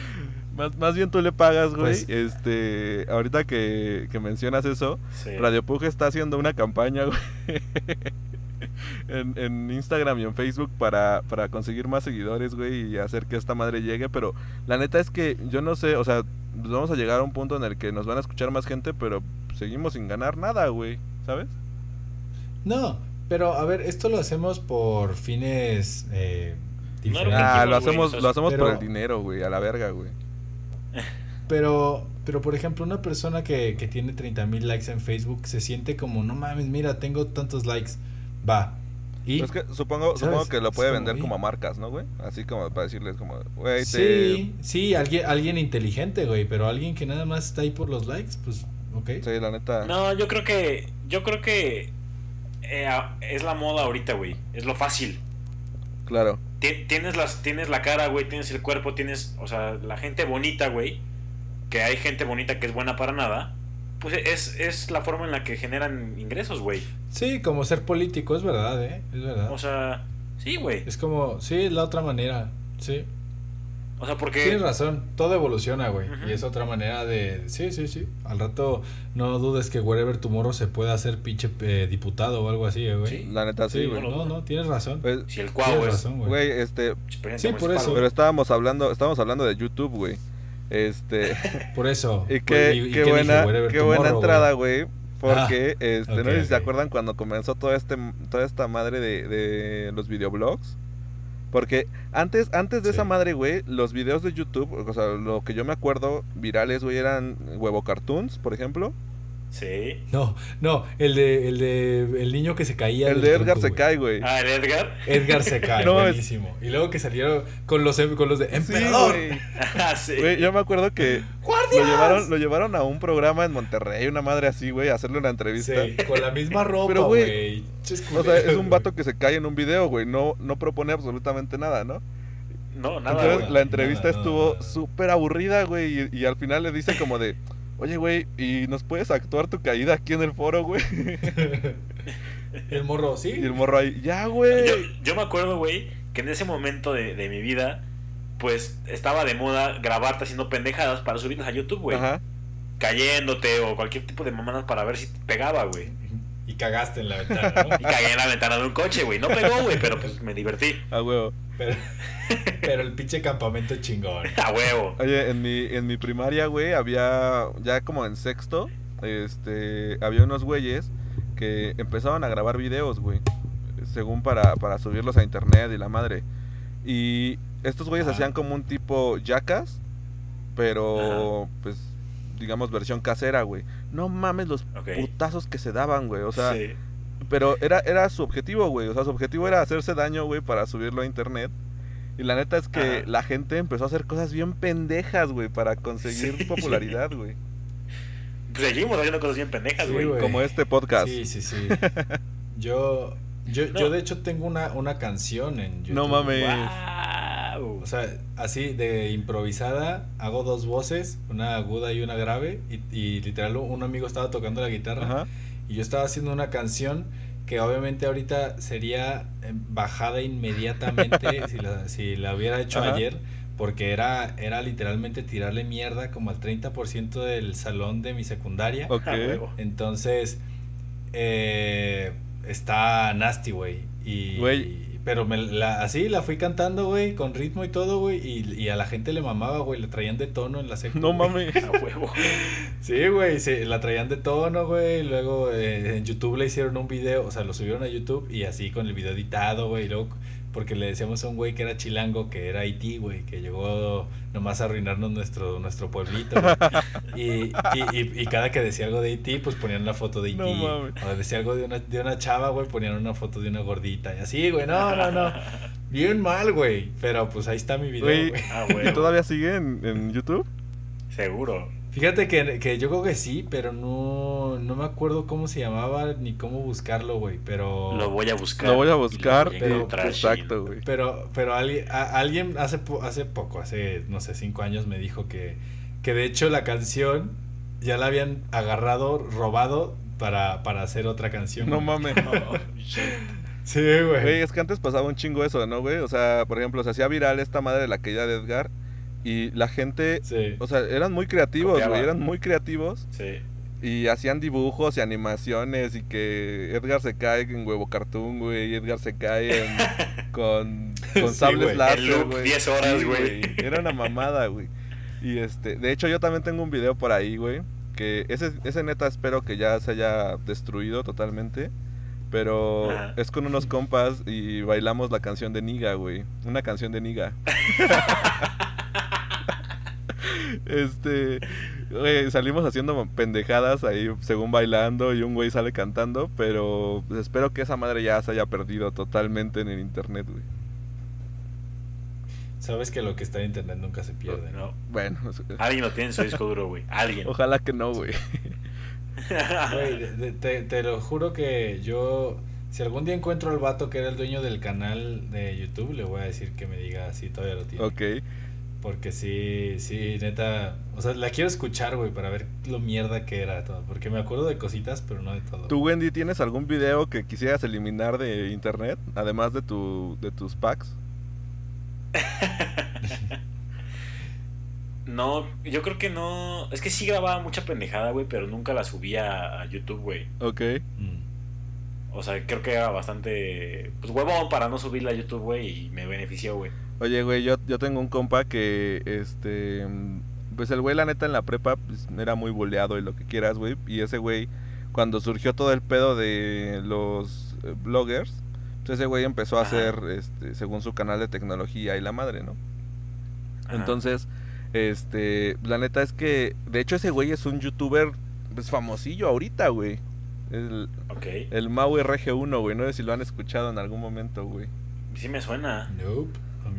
Más, más bien tú le pagas, güey. Pues- Este, ahorita que, que mencionas eso, Sí. Radio Pug está haciendo una campaña, güey. en, en Instagram y en Facebook para, para conseguir más seguidores, güey, y hacer que esta madre llegue. Pero la neta es que yo no sé, o sea, pues vamos a llegar a un punto en el que nos van a escuchar más gente, pero seguimos sin ganar nada, güey, ¿sabes? No, pero a ver, esto lo hacemos por fines eh, diferentes. Ah, lo hacemos, lo hacemos por el dinero, güey, a la verga, güey. Pero, pero por ejemplo, una persona que, que tiene 30 mil likes en Facebook se siente como, no mames, mira, tengo tantos likes. Va. Y Pero es que supongo, ¿Sabes? supongo que lo puede como, vender como a marcas, ¿no, güey? Así como para decirles como, güey, te... sí, sí, alguien, alguien inteligente, güey, pero alguien que nada más está ahí por los likes, pues, ok. Sí, la neta. No, yo creo que. Yo creo que. Eh, es la moda ahorita, güey. Es lo fácil. Claro. Ti- Tienes, las, tienes la cara, güey. Tienes el cuerpo. Tienes. O sea, la gente bonita, güey. Que hay gente bonita que es buena para nada. Pues es, es la forma en la que generan ingresos, güey. Sí, como ser político, es verdad, ¿eh? Es verdad. O sea, sí, güey. es como, sí, es la otra manera, sí. O sea, porque... Tienes razón, todo evoluciona, güey. Y es otra manera de... Sí, sí, sí. Al rato no dudes que Wherever Tomorrow se pueda hacer pinche eh, diputado o algo así, eh, güey. Sí. La neta, sí, Sí, güey. no lo no, no, tienes razón. Pues, Si el cuau es güey. este, Sí, por eso. pero estábamos hablando, estábamos hablando de YouTube, güey. Este, Por eso. y qué, ¿y- y qué buena, qué buena Tomorrow, entrada, güey. Porque, este, ok, no sé si se acuerdan cuando comenzó todo este, toda esta madre de, de los videoblogs. Porque antes, antes de Sí. esa madre, güey, los videos de YouTube, o sea, lo que yo me acuerdo virales, güey, eran huevo cartoons, por ejemplo. Sí. No, no, el de, el de el niño que se caía. El de Edgar tronco, se cae, güey. Ah, el Edgar. Edgar se cae, No, es- buenísimo. Y luego que salieron con los, con los de Sí, Emperador. güey. Ah, sí. Güey, yo me acuerdo que lo llevaron, lo llevaron a un programa en Monterrey, una madre así, güey, a hacerle una entrevista. Sí, con la misma ropa, Pero, güey, O sea, es un vato que se cae en un video, güey. No, no propone absolutamente nada, ¿no? No, nada, Entonces güey. la entrevista nada, estuvo súper aburrida, güey. Y, y al final le dicen como de, oye, güey, ¿y nos puedes actuar tu caída aquí en el foro, güey? El morro, sí. Y el morro ahí, ya, güey. Yo, yo me acuerdo, güey, que en ese momento de, de mi vida, pues estaba de moda grabarte haciendo pendejadas para subirlas a YouTube, güey. Ajá. Cayéndote o cualquier tipo de mamadas para ver si pegaba, güey. Y cagaste en la ventana, ¿no? Y cagué en la ventana de un coche, güey. No pegó, güey, pero pues me divertí. A huevo. Pero, pero el pinche campamento chingón. A huevo. Oye, en mi, en mi primaria, güey, había, ya como en sexto, este, había unos güeyes que empezaban a grabar videos, güey, según para, para subirlos a internet y la madre. Y estos güeyes Ajá. hacían como un tipo jackas, pero, pues, digamos, versión casera, güey. No mames los putazos que se daban, güey, o sea, Sí. pero era, era su objetivo, güey. O sea, su objetivo era hacerse daño, güey, para subirlo a internet. Y la neta es que Ajá. la gente empezó a hacer cosas bien pendejas, güey, para conseguir Sí. popularidad, güey. Seguimos haciendo cosas bien pendejas, güey. Como este podcast. Sí, sí, sí. Yo, yo, No. yo de hecho tengo una, una canción en YouTube. No mames. Guau. O sea, así de improvisada, hago dos voces, una aguda y una grave, y, y literal un amigo estaba tocando la guitarra Ajá. y yo estaba haciendo una canción que obviamente ahorita sería eh, bajada inmediatamente si, la, si la hubiera hecho Ajá. ayer, porque era, era literalmente tirarle mierda como al 30% del salón de mi secundaria. Ok. A huevo. Entonces, eh, está nasty, güey. Y, Güey. Pero me la, así la fui cantando, güey, con ritmo y todo, güey. Y, y a la gente le mamaba, güey. Le traían de tono en la secu. No mames. A huevo. Sí, güey, sí, la traían de tono, güey. Luego eh, en YouTube le hicieron un video, o sea, lo subieron a YouTube y así con el video editado, güey. y Luego, porque le decíamos a un güey que era chilango, que era Haití, güey, que llegó nomás a arruinarnos nuestro, nuestro pueblito, güey. Y, y, y, y cada que decía algo de Haití, pues ponían una foto de Haití. No o decía algo de una, de una chava, güey, ponían una foto de una gordita. Y así, güey, no, no, no. Bien mal, güey. Pero pues ahí está mi video, Güey. güey. A ¿Y huevo. todavía sigue en, en YouTube? Seguro. Fíjate que, que yo creo que sí, pero no, no me acuerdo cómo se llamaba ni cómo buscarlo, güey. Pero. Lo voy a buscar. Lo voy a buscar. voy a pero- Exacto, güey. Pero, pero alguien, a- alguien hace, po- hace poco, hace, no sé, cinco años me dijo que, que de hecho la canción ya la habían agarrado, robado para, para hacer otra canción. No mames. Oh. Sí, güey. Güey, es que antes pasaba un chingo eso, ¿no, güey? O sea, por ejemplo, se hacía viral esta madre de la caída de Edgar. Y la gente, Sí. o sea, eran muy creativos, güey. Eran muy creativos. Sí. Y hacían dibujos y animaciones y que Edgar se cae en huevo cartoon, güey. y Edgar se cae en- con, con Sí, sables láser, güey. 10 horas, güey. Era una mamada, güey. Y este, de hecho yo también tengo un video por ahí, güey. Que ese, ese neta espero que ya se haya destruido totalmente. Pero Ajá. es con unos compas y bailamos la canción de Niga, güey. Una canción de Niga. este, güey, salimos haciendo pendejadas ahí según bailando y un güey sale cantando, pero pues, espero que esa madre ya se haya perdido totalmente en el internet, güey. Sabes que lo que está en internet nunca se pierde, ¿no? No. Bueno, Alguien lo tiene en su disco duro, güey. Alguien. ojalá que no, güey. Te, te lo juro que yo, si algún día encuentro al vato que era el dueño del canal de YouTube, le voy a decir que me diga si todavía lo tiene. Ok. Porque sí, sí, neta. O sea, la quiero escuchar, güey, para ver lo mierda que era todo. Porque me acuerdo de cositas, pero no de todo. ¿Tú, Wendy, tienes algún video que quisieras eliminar de internet? Además de, tu, de tus packs. No, yo creo que no. Es que sí grababa mucha pendejada, güey, pero nunca la subía a YouTube, güey. Ok. Mm. O sea, creo que era bastante. Pues huevón para no subirla a YouTube, güey, y me benefició, güey. Oye, güey, yo, yo tengo un compa que, este, pues el güey, la neta, en la prepa, pues, era muy boleado y lo que quieras, güey. Y ese güey, cuando surgió todo el pedo de los eh, bloggers, pues ese güey empezó a Ajá. hacer, este, según su canal de tecnología y la madre, ¿no? Ajá. Entonces, este, la neta es que, de hecho, ese güey es un youtuber, pues, famosillo ahorita, güey. El, Ok. el Mau RG1, güey, no sé si lo han escuchado en algún momento, güey. Sí me suena. Nope.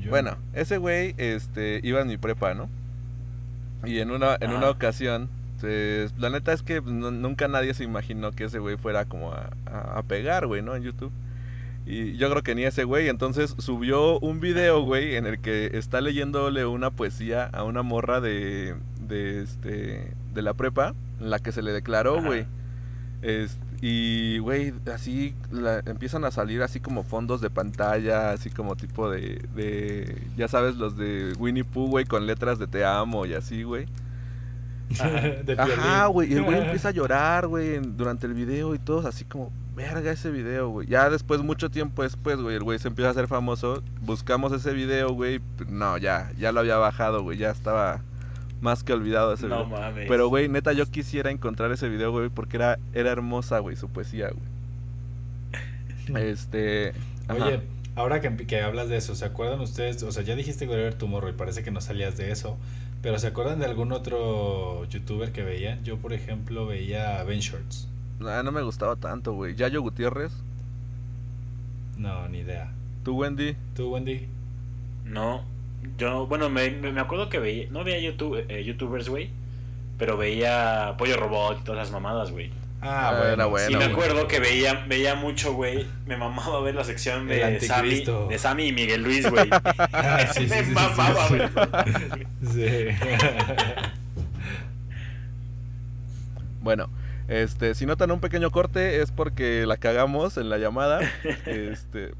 Bueno, ese güey este, iba en mi prepa, ¿no? Y en una, en una ocasión, pues, la neta es que pues, no- nunca nadie se imaginó que ese güey fuera como a, a- a pegar, güey, ¿no? En YouTube. Y yo creo que ni ese güey, entonces subió un video, güey, en el que está leyéndole una poesía a una morra de, de, este, de la prepa, en la que se le declaró, Ajá. güey. Es- y, güey, así la- empiezan a salir así como fondos de pantalla, así como tipo de, de, ya sabes, los de Winnie Pooh, güey, con letras de te amo y así, güey. Ajá, güey, y el güey empieza a llorar, güey, durante el video y todos así como, verga ese video, güey. Ya después, mucho tiempo después, güey, el güey se empieza a hacer famoso, buscamos ese video, güey, no, ya, ya lo había bajado, güey, ya estaba más que olvidado ese No video. mames. Pero, güey, neta, yo quisiera encontrar ese video, güey, porque era, era hermosa, güey, su poesía, güey. Este. ajá. Oye, ahora que, que hablas de eso, ¿se acuerdan ustedes? O sea, ya dijiste Wherever Tomorrow y parece que no salías de eso. Pero ¿se acuerdan de algún otro youtuber que veían? Yo, por ejemplo, veía a Ben Shorts. Ah, no me gustaba tanto, güey. Yayo Gutiérrez. No, ni idea. ¿Tú, Wendy? ¿Tú, Wendy? No, yo, bueno, me, me acuerdo que veía, no veía YouTube, eh, YouTubers, güey, pero veía Pollo Robot y todas esas mamadas, güey. Ah, Ah, bueno. era bueno, Sí, me güey. acuerdo que veía, veía mucho, güey. Me mamaba ver la sección de Sammy, de Sammy y Miguel Luis, güey. Ah, sí, sí, me sí, mamaba. Sí. Bueno, este, si notan un pequeño corte es porque la cagamos en la llamada. este.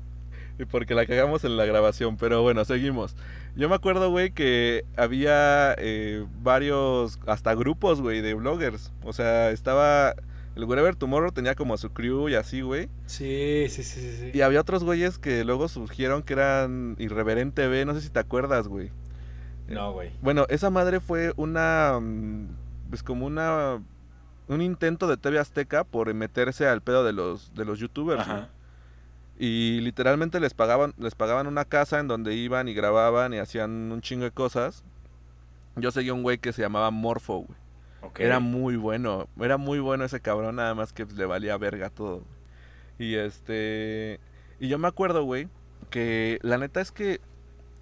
Y porque la cagamos en la grabación. Pero bueno, seguimos. Yo me acuerdo, güey, que había eh, varios, hasta grupos, güey, de bloggers. O sea, estaba. El Wherever Tomorrow tenía como su crew y así, güey. Sí, sí, sí, sí. Y había otros güeyes que luego surgieron que eran Irreverente B, no sé si te acuerdas, güey. No, güey. Bueno, esa madre fue una. mm, Pues como una. Un intento de TV Azteca por meterse al pedo de los, de los youtubers. Ajá. ¿no? Y literalmente les pagaban, les pagaban una casa en donde iban y grababan y hacían un chingo de cosas. Yo seguía un güey que se llamaba Morfo, güey. Era muy bueno, era muy bueno ese cabrón, nada más que le valía verga todo. Y este. Y yo me acuerdo, güey, que la neta es que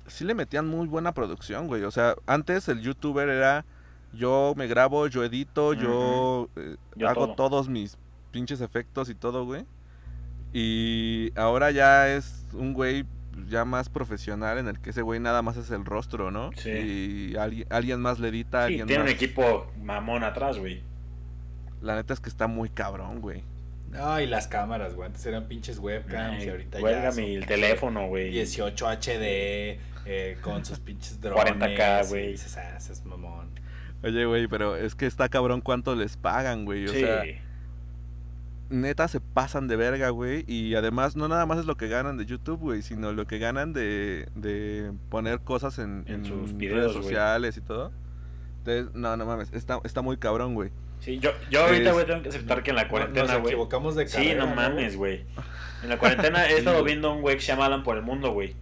sí le metían muy buena producción, güey. O sea, antes el youtuber era. Yo me grabo, yo edito, yo, eh, Yo hago todo. todos mis pinches efectos y todo, güey. Y ahora ya es un güey ya más profesional en el que ese güey nada más es el rostro, ¿no? Sí. Y alguien, alguien más le edita, Sí, alguien tiene un equipo mamón atrás, güey. La neta es que está muy cabrón, güey. No, y las cámaras, güey. Antes eran pinches webcams y ahorita ya. Cuélgame son el teléfono, güey. 18 HD eh, con sus pinches drones. 40K, y güey. dices, ah, mamón. Oye, güey, pero es que está cabrón cuánto les pagan, güey. O Sí. sea, neta se pasan de verga, güey. Y además, no nada más es lo que ganan de YouTube, güey, sino lo que ganan de, de poner cosas en, En en sus redes videos, güey. sociales y todo. Entonces, no, no mames, está, está muy cabrón, güey. Sí, yo, yo ahorita, güey, tengo que aceptar que en la cuarentena, Nos güey. equivocamos de Sí, carrera, no mames, güey. En la cuarentena he Sí, estado viendo un güey que se llama Alan por el mundo, güey.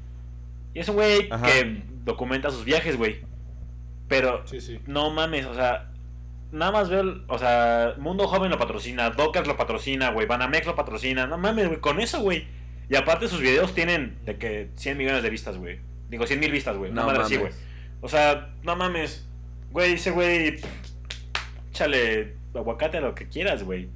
Y es un güey que documenta sus viajes, güey. Pero Sí, sí. no mames, o sea, nada más veo, el- o sea, Mundo Joven lo patrocina, Dockers lo patrocina, güey, Banamex lo patrocina, no mames, güey, con eso, güey. Y aparte sus videos tienen de que 100 millones de vistas, güey. Digo, 100 mil vistas, güey. No mames, así, güey. O sea, no mames. Güey, ese güey, pff, échale aguacate a lo que quieras, güey.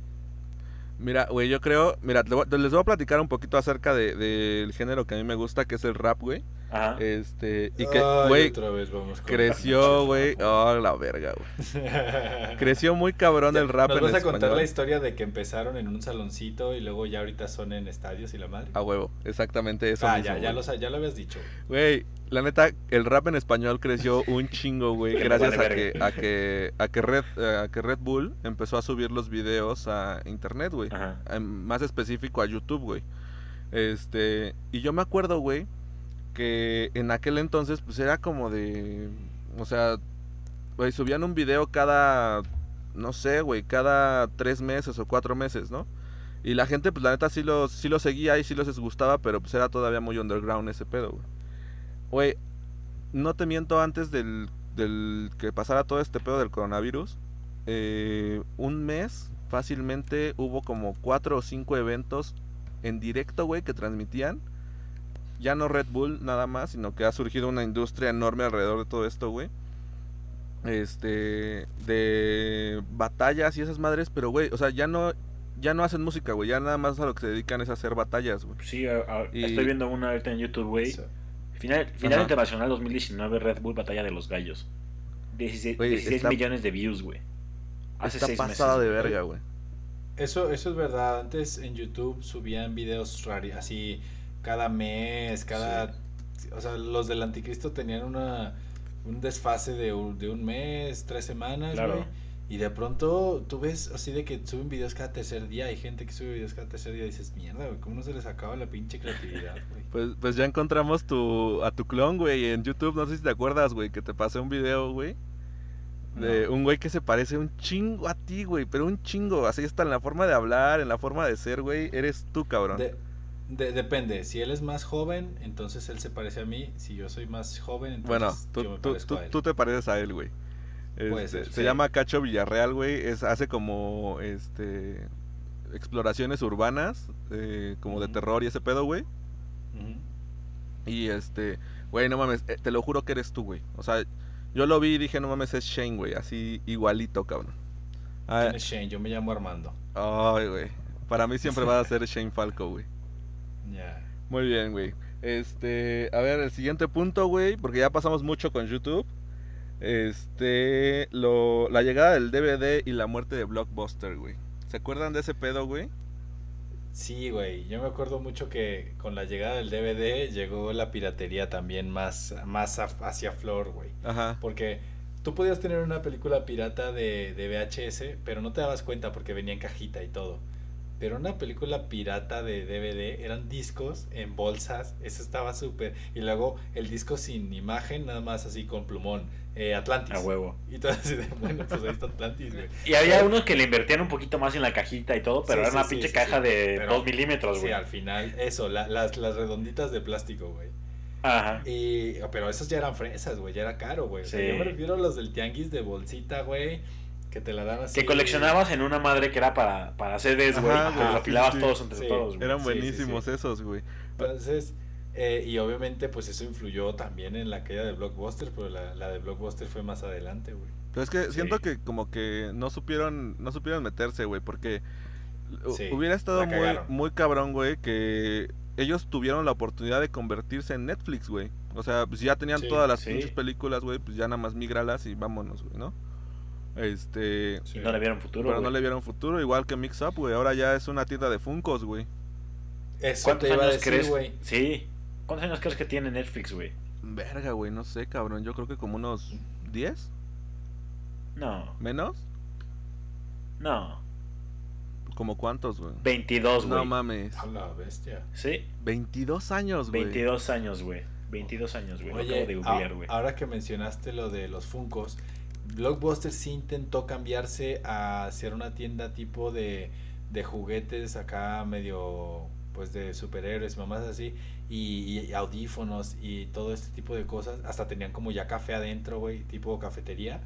Mira, güey, yo creo, mira, les voy a platicar un poquito acerca de- del género que a mí me gusta, que es el rap, güey. Ajá. Este, y que, güey, otra vez vamos con creció, güey. Oh, la verga, güey. Creció muy cabrón el rap Nos en vas a contar la historia de que empezaron en un saloncito y luego ya ahorita son en estadios y la madre. A huevo, exactamente eso ah, mismo, ya, ya, lo, ya lo habías dicho. Güey, la neta, el rap en español creció un chingo, güey, gracias a que, a que a que Red eh, a que Red Bull empezó a subir los videos a internet, güey. Ajá. Em, Más específico a YouTube, güey. Este, y yo me acuerdo, güey, que en aquel entonces pues era como de o sea, güey, subían un video cada no sé, güey, cada tres meses o cuatro meses, ¿no? Y la gente, pues la neta sí los, sí los seguía y sí los gustaba, pero pues era todavía muy underground ese pedo, güey. Güey, no te miento, antes del, del que pasara todo este pedo del coronavirus, eh, un mes fácilmente hubo como cuatro o cinco eventos en directo, güey, que transmitían. Ya no Red Bull nada más, sino que ha surgido una industria enorme alrededor de todo esto, güey. Este, de batallas y esas madres, pero güey, o sea, ya no, ya no hacen música, güey, ya nada más a lo que se dedican es a hacer batallas, güey. Sí, a- a- Y- estoy viendo una ahorita en YouTube, güey. Final, final internacional 2019, Red Bull Batalla de los Gallos. 16, Güey, 16 está- millones de views, güey. Hace Está seis pasada meses, de verga, güey. Eso, eso es verdad. Antes en YouTube subían videos rari, así cada mes, cada... O sea, los del anticristo tenían una, un desfase de un, de un mes, tres semanas, Claro. güey. Y de pronto tú ves así de que suben videos cada tercer día. Hay gente que sube videos cada tercer día y dices, mierda, güey, ¿cómo no se les acaba la pinche creatividad, güey? Pues, pues ya encontramos tu, a tu clon, güey, en YouTube. No sé si te acuerdas, güey, que te pasé un video, güey. De No. un güey que se parece un chingo a ti, güey. Pero un chingo. Así está en la forma de hablar, en la forma de ser, güey. Eres tú, cabrón. De- de- depende, si él es más joven, entonces él se parece a mí. Si yo soy más joven, entonces bueno, yo tú, me tú, tú, a él. tú te pareces a él, güey. Este, ser, se sí. llama Cacho Villarreal, güey. Es, hace como este exploraciones urbanas, eh, como de terror y ese pedo, güey. Y este, güey, no mames, eh, te lo juro que eres tú, güey. O sea, yo lo vi y dije, no mames, es Shane, güey, así igualito, cabrón. Ah, ¿Quién es Shane? Yo me llamo Armando. Ay, güey. Para mí siempre va a ser Shane Falco, güey. Ya. Muy bien, güey. Este, a ver, el siguiente punto, güey, porque ya pasamos mucho con YouTube. Este, lo, la llegada del DVD y la muerte de Blockbuster, güey. ¿Se acuerdan de ese pedo, güey? Sí, güey. Yo me acuerdo mucho que con la llegada del DVD llegó la piratería también más, más hacia flor, güey. Ajá. Porque tú podías tener una película pirata de, de VHS, pero no te dabas cuenta porque venía en cajita y todo. Pero una película pirata de DVD eran discos en bolsas, eso estaba súper. Y luego el disco sin imagen, nada más así con plumón, eh, Atlantis. A huevo. Y todo así de, bueno, pues ahí está Atlantis, güey. Y había unos que le invertían un poquito más en la cajita y todo, pero Sí, era sí, una sí, pinche sí, caja sí. de Pero- 2 milímetros, Sí, güey. al final, eso, la- las, las redonditas de plástico, güey. Ajá. Y, pero esos ya eran fresas, güey, ya era caro, güey. O sea, Sí. yo me refiero a los del tianguis de bolsita, güey, que te la dan así. Que coleccionabas en una madre que era para, para CDs, güey. Güey, los apilabas sí. todos entre Sí. todos, güey. Eran Sí, sí, buenísimos sí. esos, güey. Entonces, eh, y obviamente, pues eso influyó también en la caída de Blockbuster, pero la, la de Blockbuster fue más adelante, güey. Pero es que Sí. siento que como que no supieron, no supieron meterse, güey, porque hubiera estado muy, muy cabrón, güey, que ellos tuvieron la oportunidad de convertirse en Netflix, güey. O sea, pues ya tenían Sí, todas las sí. pinches películas, güey, pues ya nada más migralas y vámonos, güey, ¿no? Este, no le vieron futuro, pero no le vieron futuro, igual que Mix Up, güey. Ahora ya es una tienda de Funcos, güey. ¿Cuántos años decir, crees? güey. Sí. ¿Cuántos años crees que tiene Netflix, güey? Verga, güey, no sé, cabrón. Yo creo que como unos 10, No, menos. no. ¿Como cuántos, güey? 22, güey. No mames. A la bestia. Sí, 22 años, güey. 22 años, güey. 22 años, güey. Lo acabo de Oye, googlear, güey. ahora que mencionaste lo de los Funcos, Blockbuster sí intentó cambiarse a ser una tienda tipo de, de juguetes acá medio pues de superhéroes, mamás así, y, y audífonos y todo este tipo de cosas. Hasta tenían como ya café adentro, güey, tipo cafetería.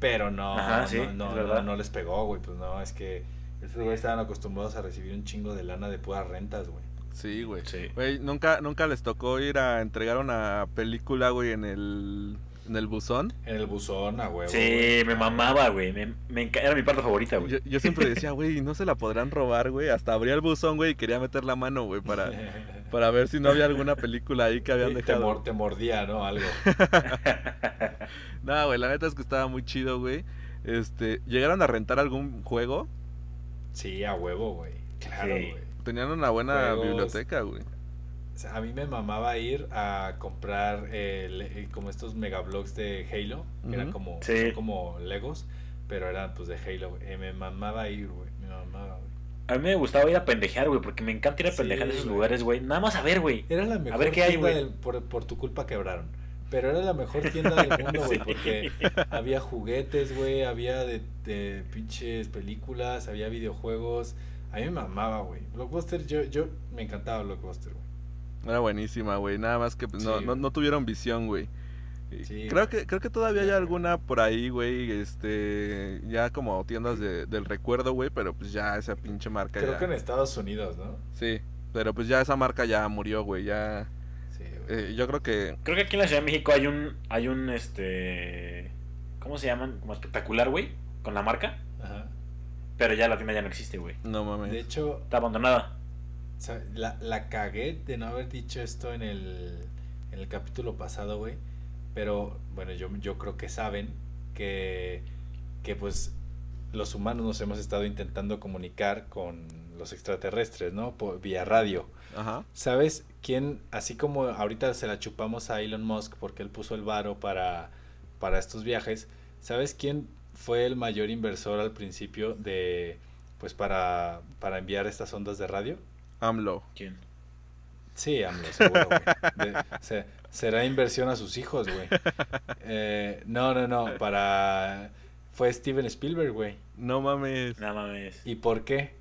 Pero no, Ajá, sí, no, es no, verdad. no, no les pegó, güey. Pues no, es que esos güeyes estaban acostumbrados a recibir un chingo de lana de puras rentas, güey. Sí, güey. Sí. Güey, nunca, nunca les tocó ir a entregar una película, güey, en el En el buzón. En el buzón, a huevo. Sí, me mamaba, güey. Me, era mi parte favorita, güey. Yo, yo siempre decía, güey, no se la podrán robar, güey. Hasta abría el buzón, güey, y quería meter la mano, güey, para, para ver si no había alguna película ahí que habían te, dejado. mor- te mordía, ¿no? Algo. No, güey, la neta es que estaba muy chido, güey. Este, ¿llegaron a rentar algún juego? Sí, a huevo, güey. Claro, Sí. güey. Tenían una buena Juegos. biblioteca, güey. O sea, a mí me mamaba ir a comprar eh, como estos megablogs de Halo, que eran como, Sí. son como Legos, pero eran pues de Halo. Eh, me mamaba ir, güey. Me mamaba, güey. A mí me gustaba ir a pendejear, güey, porque me encanta ir a Sí, pendejear en esos güey. lugares, güey. Nada más a ver, güey. Era la mejor ver qué hay, tienda güey. del- por, por tu culpa quebraron. Pero era la mejor tienda del mundo, güey, Sí. porque había juguetes, güey, había de, de pinches películas, había videojuegos. A mí me mamaba, güey. Blockbuster, yo, yo me encantaba Blockbuster, güey. Era buenísima, güey. Nada más que pues, no, Sí, no, no tuvieron visión, güey. Sí, creo güey. que creo que todavía hay alguna por ahí, güey, este, ya como tiendas de, del recuerdo, güey, pero pues ya esa pinche marca Creo ya. que en Estados Unidos, ¿no? Sí, pero pues ya esa marca ya murió, güey, ya Sí, güey. eh, yo creo que Creo que aquí en la Ciudad de México hay un, hay un, este, ¿cómo se llaman? Como espectacular, güey, con la marca. Ajá. Pero ya la tienda ya no existe, güey. no mames. De hecho, Está abandonada. La, la cagué de no haber dicho esto en el, en el capítulo pasado, güey. Pero, bueno, yo, yo creo que saben que, que, pues, los humanos nos hemos estado intentando comunicar con los extraterrestres, ¿no? Por, vía radio. Ajá. ¿Sabes quién, así como ahorita se la chupamos a Elon Musk porque él puso el varo para, para estos viajes, ¿sabes quién fue el mayor inversor al principio de, pues para, para enviar estas ondas de radio? AMLO. ¿Quién? Sí, AMLO, seguro, güey. De- se- será inversión a sus hijos, güey. Eh, no, no, no, para... Fue Steven Spielberg, güey. No mames. Nada mames. ¿Y por qué?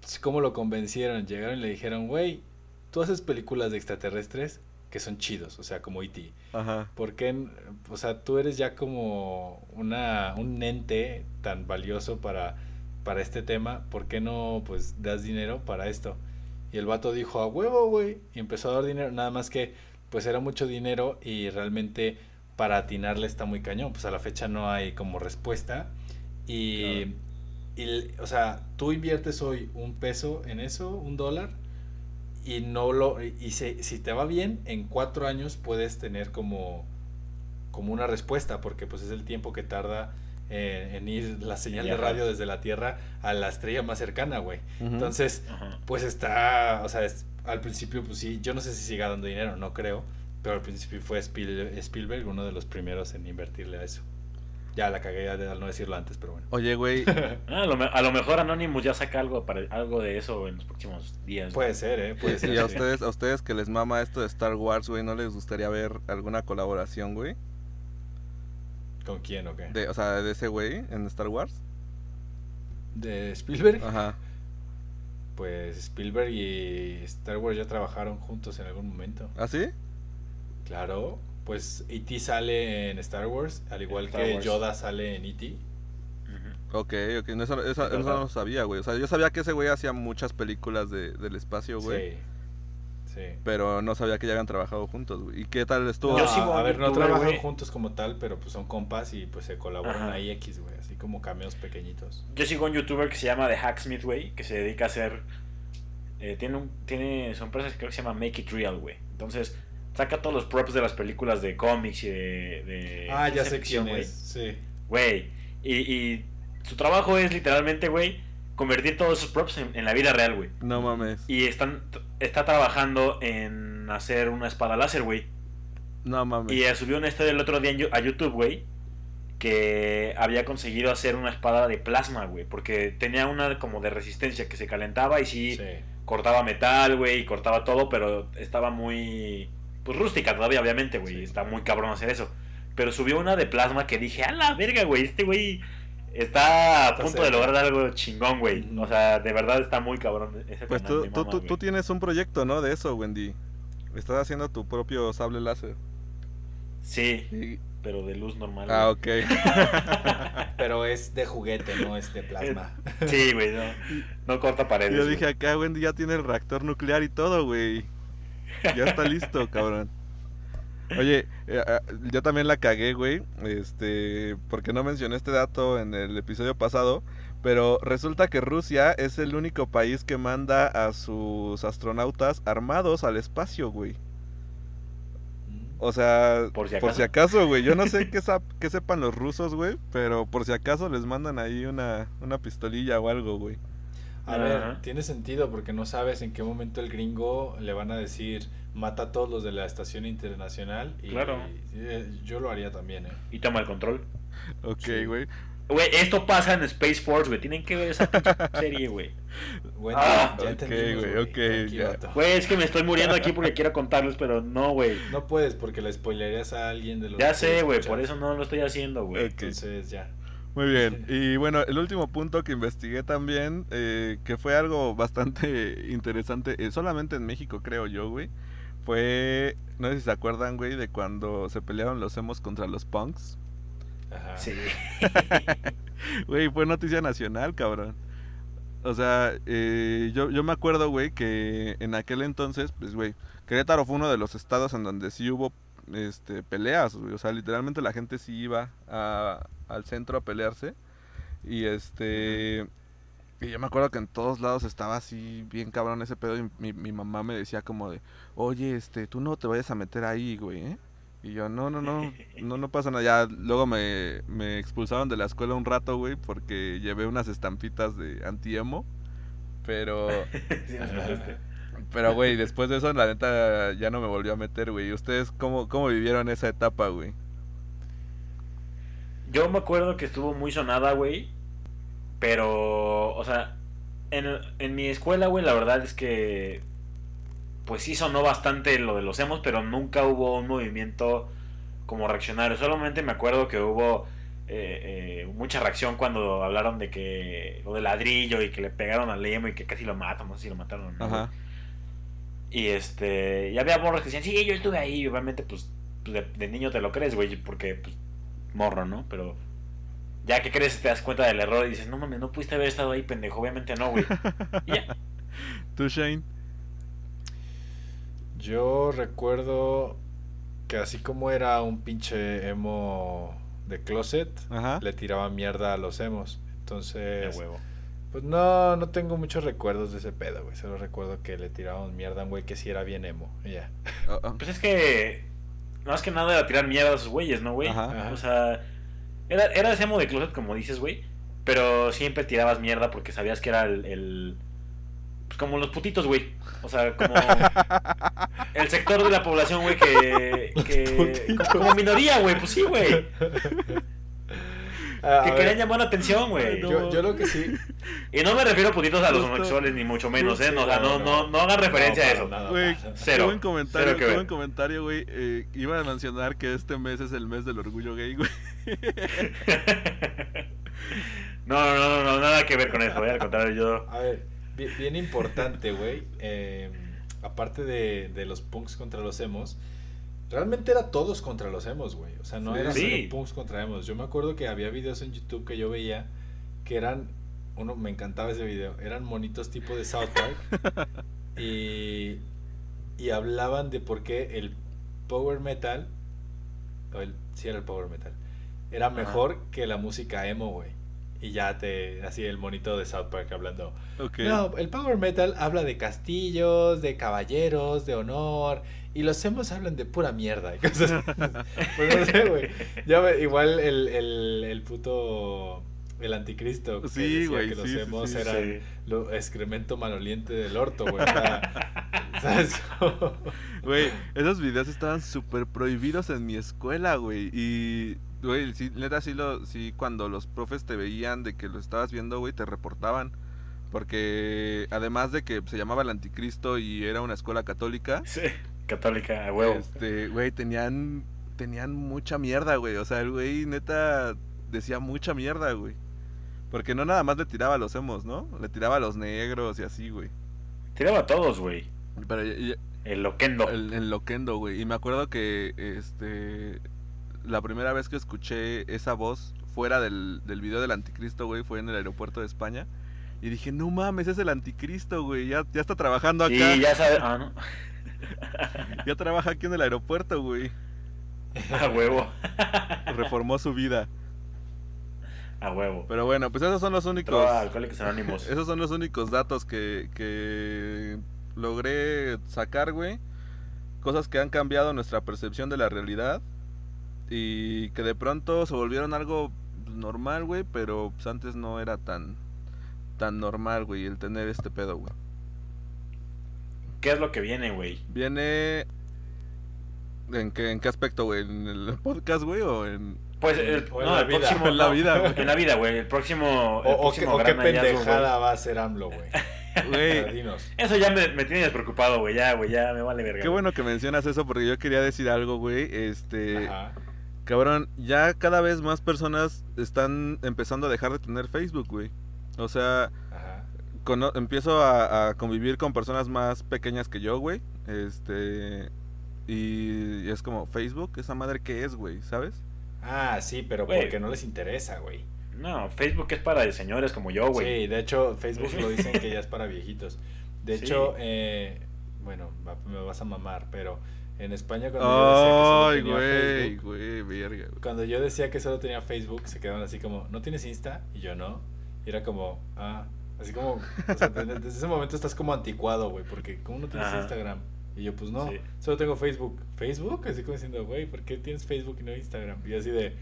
Pues, ¿Cómo lo convencieron? Llegaron y le dijeron, güey, tú haces películas de extraterrestres que son chidos, o sea, como E.T. Ajá. ¿Por qué? n- O sea, tú eres ya como una, un ente tan valioso para, para este tema, ¿por qué no, pues, das dinero para esto? Y el vato dijo, a huevo, güey, y empezó a dar dinero, nada más que, pues, era mucho dinero y realmente para atinarle está muy cañón, pues a la fecha no hay como respuesta. Y, Claro. y o sea, tú inviertes hoy un peso en eso, un dólar, y no lo y si, si te va bien en cuatro años puedes tener como como una respuesta porque pues es el tiempo que tarda eh, en ir la señal de radio desde la tierra a la estrella más cercana güey. Entonces pues está o sea es- al principio pues sí yo no sé si siga dando dinero no creo pero al principio fue Spiel- Spielberg uno de los primeros en invertirle a eso. Ya la cagué al no decirlo antes pero bueno. Oye, güey, Ah, a, lo, me- a lo mejor Anonymous ya saca algo, para, algo de eso en los próximos días. puede ser eh puede ser y a sí. ustedes, a ustedes que les mama esto de Star Wars, güey, ¿no les gustaría ver alguna colaboración, güey? Con quién o qué De, o sea, de ese güey en Star Wars. de Spielberg Ajá. Pues Spielberg y Star Wars ya trabajaron juntos en algún momento. ¿Ah, sí? Claro, pues E.T. sale en Star Wars, al igual Star que Wars. Yoda sale en E.T. Ok, ok, no, eso, eso- Es eso no lo sabía, güey. O sea, yo sabía que ese güey hacía muchas películas de, del espacio, güey. Sí, sí. Pero no sabía que ya habían trabajado juntos, güey. ¿Y qué tal estuvo? No, Yo sigo a a ver, no güey. juntos como tal, pero pues son compas y pues se colaboran Ajá. ahí X, güey, así como cameos pequeñitos. Yo sigo un youtuber que se llama The Hacksmith, güey, que se dedica a hacer. eh, tiene, un, tiene su empresa que creo que se llama Make It Real, güey. Entonces, saca todos los props de las películas de cómics y de. de ah, ya sé ficción, quién güey. es, sí. Güey. Y, y su trabajo es literalmente, güey, convertir todos esos props en, en la vida real, güey. No mames. Y están, está trabajando en hacer una espada láser, güey. No mames. Y subió una historia el otro día en Yo- a YouTube, güey, que había conseguido hacer una espada de plasma, güey, porque tenía una como de resistencia que se calentaba y sí, Sí. cortaba metal, güey, y cortaba todo, pero estaba muy pues rústica todavía, obviamente, güey, Sí. está muy cabrón hacer eso. Pero subió una de plasma que dije, a la verga, güey, este güey está a Está punto de lograr algo chingón, güey. O sea, de verdad está muy cabrón ese Pues canal, tú, mama, tú, güey. tú tienes un proyecto, ¿no? De eso, Wendy. Estás haciendo tu propio sable láser. Sí, pero de luz normal. Ah, güey. ok. Pero es de juguete, no es de plasma. Sí, güey, no, no corta paredes. Yo güey. dije acá, Wendy ya tiene el reactor nuclear y todo, güey. Ya está listo, cabrón. Oye, eh, ah, yo también la cagué, güey. Este, porque no mencioné este dato en el episodio pasado. Pero resulta que Rusia es el único país que manda a sus astronautas armados al espacio, güey. O sea, Por si por si acaso. güey. Yo no sé qué, qué sepan los rusos, güey. Pero por si acaso les mandan ahí una, una pistolilla o algo, güey. A Ajá. ver, tiene sentido porque no sabes en qué momento el gringo le van a decir mata a todos los de la estación internacional. Y, Claro. y, eh, yo lo haría también, ¿eh? Y toma el control. Ok, Sí. güey. Güey, esto pasa en Space Force, güey. Tienen que ver esa serie, güey. Bueno, Ah, ya ok, entendimos, güey, güey. ok. Güey, es que me estoy muriendo aquí porque quiero contarles, pero no, güey. No puedes porque le spoilerías a alguien de los Ya sé, güey, por eso no lo estoy haciendo, güey. Ok. Entonces ya. Muy bien. Y bueno, el último punto que investigué también, eh, que fue algo bastante interesante, eh, solamente en México creo yo, güey, fue, no sé si se acuerdan, güey, de cuando se pelearon los emos contra los punks. Ajá. Sí. Güey, fue noticia nacional, cabrón. O sea, eh, yo, yo me acuerdo, güey, que en aquel entonces, pues, güey, Querétaro fue uno de los estados en donde sí hubo este, peleas, güey. O sea, literalmente la gente sí iba a- al centro a pelearse. Y este... Y yo me acuerdo que en todos lados estaba así bien cabrón ese pedo y mi, mi mamá me decía como de, oye, este, tú no te vayas a meter ahí, güey, ¿eh? Y yo, no, no, no, no, no pasa nada. Ya luego me, me expulsaron de la escuela un rato, güey, porque llevé unas estampitas de anti-emo. Pero, Sí. pero, güey, después de eso, la neta, ya no me volvió a meter, güey. ¿Ustedes cómo, cómo vivieron esa etapa, güey? Yo me acuerdo que estuvo muy sonada, güey. Pero, o sea, en, en mi escuela, güey, la verdad es que. Pues sí sonó bastante lo de los emos, pero nunca hubo un movimiento como reaccionario. Solamente me acuerdo que hubo eh, eh, mucha reacción cuando hablaron de que lo del ladrillo y que le pegaron al emo y que casi lo matan. No sé si lo mataron o no. Ajá. Y este, y había morros que decían, sí, yo estuve ahí. Y obviamente, pues, pues, de, de niño te lo crees, güey, porque, pues, morro, ¿no? Pero ya que crees, te das cuenta del error y dices, no mames, no pudiste haber estado ahí, pendejo. Obviamente no, güey. Ya. ¿Tú, Shane? Yo recuerdo que así como era un pinche emo de closet, Ajá. le tiraba mierda a los emos. De Entonces, huevo. Pues no, no tengo muchos recuerdos de ese pedo, güey. Solo recuerdo que le tiraban mierda a un güey que sí era bien emo. Y ya. Oh, oh. Pues es que, más que nada era tirar mierda a esos güeyes, ¿no, güey? Ajá. O sea, era, era ese emo de closet, como dices, güey. Pero siempre tirabas mierda porque sabías que era el. el- pues como los putitos, güey. O sea, como. el sector de la población, güey, que. que putitos. como, como minoría, güey. Pues sí, güey. Ah, Que querían llamar la atención, güey. yo, yo lo que sí. Y no me refiero a putitos a los Justo- homosexuales, ni mucho menos, ¿eh? No, o Sí, sea, no, no, no, hagan referencia No, a eso. nada. Cero. Buen comentario, Cero que comentario, güey. Eh, iba a mencionar que este mes es el mes del orgullo gay, güey. No, no, no, no, nada que ver con eso, güey. Al contrario, yo. A ver, bien, bien importante, güey. eh, aparte de, de los punks contra los emos, realmente era todos contra los emos, güey. O sea, no era Sí. solo punks contra emos. Yo me acuerdo que había videos en YouTube que yo veía que eran. Uno, me encantaba ese video. Eran monitos tipo de South Park. y, y hablaban de por qué el power metal. O el, sí, era el power metal. Era mejor que la música emo, güey. Y ya te. Así el monito de South Park hablando. Ok. No, el power metal habla de castillos, de caballeros, de honor. Y los emos hablan de pura mierda y cosas. pues no sé, güey. Igual el, el, el puto. El anticristo. que Sí, decía güey, Que los sí, sí, emos sí, eran lo excremento maloliente del orto, güey. O sea, ¿Sabes? Güey, esos videos estaban súper prohibidos en mi escuela, güey. Y, güey, sí, neta, sí, lo, sí, cuando los profes te veían de que lo estabas viendo, güey, te reportaban. Porque además de que se llamaba el anticristo y era una escuela católica, Sí, católica, a huevo. este, güey, tenían, tenían mucha mierda, güey. O sea, el güey, neta, decía mucha mierda, güey. Porque no nada más le tiraba a los emos, ¿no? Le tiraba a los negros y así, güey. Tiraba a todos, güey. Pero ya- El loquendo. El, el Loquendo, güey. Y me acuerdo que este la primera vez que escuché esa voz fuera del, del video del anticristo, güey, fue en el aeropuerto de España. Y dije, no mames, es el anticristo, güey. Ya, ya está trabajando acá. Sí, ya... ya sabes. Ah, no. trabaja aquí en el aeropuerto, güey. A huevo. Reformó su vida. A huevo. Pero bueno, pues esos son los únicos. Alcohólicos Anónimos. Esos son los únicos datos que, que logré sacar, güey. Cosas que han cambiado nuestra percepción de la realidad. Y que de pronto se volvieron algo normal, güey. Pero pues, antes no era tan, tan normal, güey, el tener este pedo, güey. ¿Qué es lo que viene, güey? Viene... ¿En qué, ¿En qué aspecto, güey? ¿En el podcast, güey? ¿O en...? Pues el, O en no, la el vida. próximo. En la vida, güey. En la vida, güey. El próximo. el O, o qué, o gran hallazgo, pendejada va a hacer AMLO, güey. Eso ya me, me tiene despreocupado, güey. Ya, güey. Ya me vale verga. qué güey. bueno que mencionas eso porque yo quería decir algo, güey. Este... Ajá. Cabrón, ya cada vez más personas están empezando a dejar de tener Facebook, güey. O sea, empiezo a, a convivir con personas más pequeñas que yo, güey. Este. Y es como, Facebook, esa madre que es, güey, ¿sabes? Ah, sí, pero Güey. porque no les interesa, güey. No, Facebook es para señores como yo, güey. Sí, de hecho, Facebook lo dicen que ya es para viejitos. De Sí. hecho, eh, bueno, me vas a mamar, pero en España cuando yo decía que solo tenía güey, Facebook, güey, verga, güey. cuando yo decía que solo tenía Facebook, se quedaban así como, ¿no tienes Insta? Y yo no. Y era como, ah, así como, o sea, desde, ese momento estás como anticuado, güey, porque ¿cómo no tienes Ajá. Instagram? Y yo, pues no, Sí. solo tengo Facebook. ¿Facebook? Así como diciendo, güey, ¿por qué tienes Facebook y no Instagram? Y así de,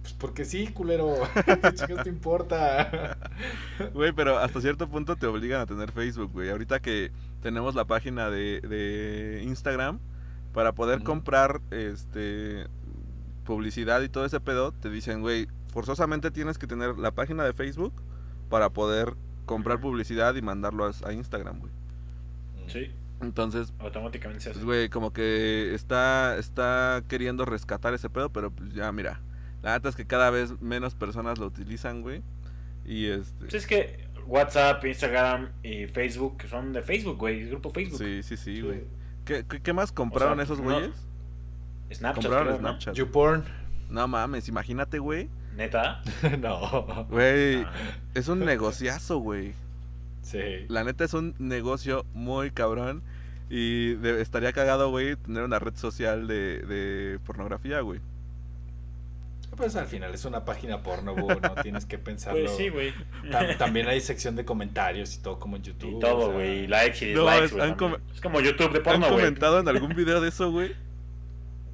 pues porque sí, culero, ¿qué chicos te importa? Güey, pero hasta cierto punto te obligan a tener Facebook, güey. Ahorita que tenemos la página de, de Instagram, para poder comprar este publicidad y todo ese pedo, te dicen, güey, forzosamente tienes que tener la página de Facebook para poder comprar publicidad y mandarlo a, a Instagram, güey. Sí, Entonces, automáticamente se hace. pues, güey, como que está, está queriendo rescatar ese pedo, pero pues ya, mira. La neta es que cada vez menos personas lo utilizan, güey. Y este... Pues es que WhatsApp, Instagram y Facebook son de Facebook, güey. El grupo Facebook. Sí, sí, sí, güey. ¿Qué, qué, qué más compraron sea, esos no- güeyes? Snapchat, compraron creo, ¿no? Snapchat. YouPorn. No mames, imagínate, güey. Neta. no. Güey, Ah. es un negociazo, güey. Sí. La neta es un negocio muy cabrón. Y de- estaría cagado, güey, tener una red social de, de pornografía, güey. Pues al final es una página porno, güey, no tienes que pensarlo. Pues sí, güey. Tam- también hay sección de comentarios y todo como en YouTube. Y todo, o sea, güey. y likes y No, dislikes, es- güey. han Es como YouTube de ¿Han porno, güey. comentado en algún video de eso, güey?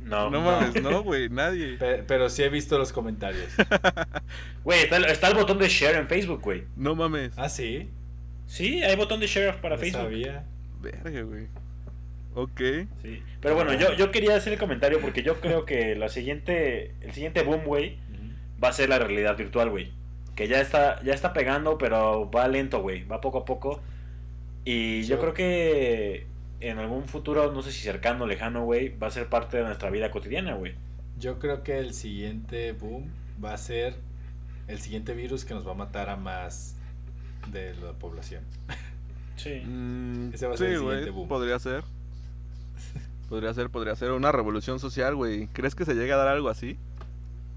No, No mames, no, güey, nadie. pe- Pero sí he visto los comentarios. Güey, está, el- está el botón de share en Facebook, güey. No mames. Ah, sí. Sí, hay botón de share para no Facebook. sabía. Verga, güey. Ok. Sí. Pero bueno, yo, yo quería hacer el comentario porque yo creo que la siguiente, el siguiente boom, güey, va a ser la realidad virtual, güey. Que ya está, ya está pegando, pero va lento, güey. Va poco a poco. Y yo creo que en algún futuro, no sé si cercano o lejano, güey, va a ser parte de nuestra vida cotidiana, güey. Yo creo que el siguiente boom va a ser el siguiente virus que nos va a matar a más de la población. Sí. Mm, Ese va a ser sí, el siguiente güey, boom. podría ser. Podría ser, podría ser una revolución social, güey. ¿Crees que se llega a dar algo así?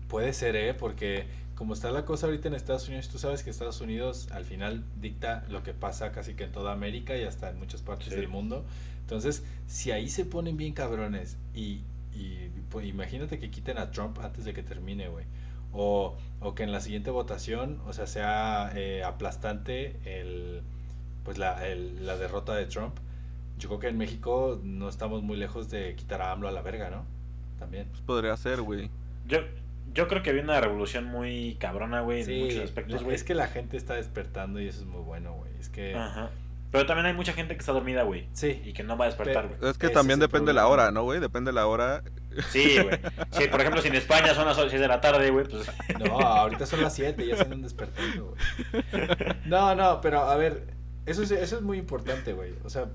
Puede ser, ¿eh? Porque como está la cosa ahorita en Estados Unidos, tú sabes que Estados Unidos al final dicta lo que pasa casi que en toda América y hasta en muchas partes Sí. del mundo. Entonces, si ahí se ponen bien cabrones y, y pues, imagínate que quiten a Trump antes de que termine, güey. O, o que en la siguiente votación, o sea, sea eh, aplastante el, pues la, el- la derrota de Trump. Yo creo que en México no estamos muy lejos de quitar a AMLO a la verga, ¿no? También. Pues podría ser, güey. Yo, yo creo que había una revolución muy cabrona, güey, en Sí, muchos aspectos, la- güey. es que la gente está despertando y eso es muy bueno, güey. Es que... Ajá. Pero también hay mucha gente que está dormida, güey. Sí. Y que no va a despertar, Pe- güey. Es que Ese también depende la problema. hora, ¿no, güey? Depende la hora. Sí, güey. Sí, por ejemplo, si en España son las 6 de la tarde, güey, pues... No, ahorita son las 7, ya se andan despertando, güey. No, no, pero a ver, eso es, eso es muy importante, güey. O sea,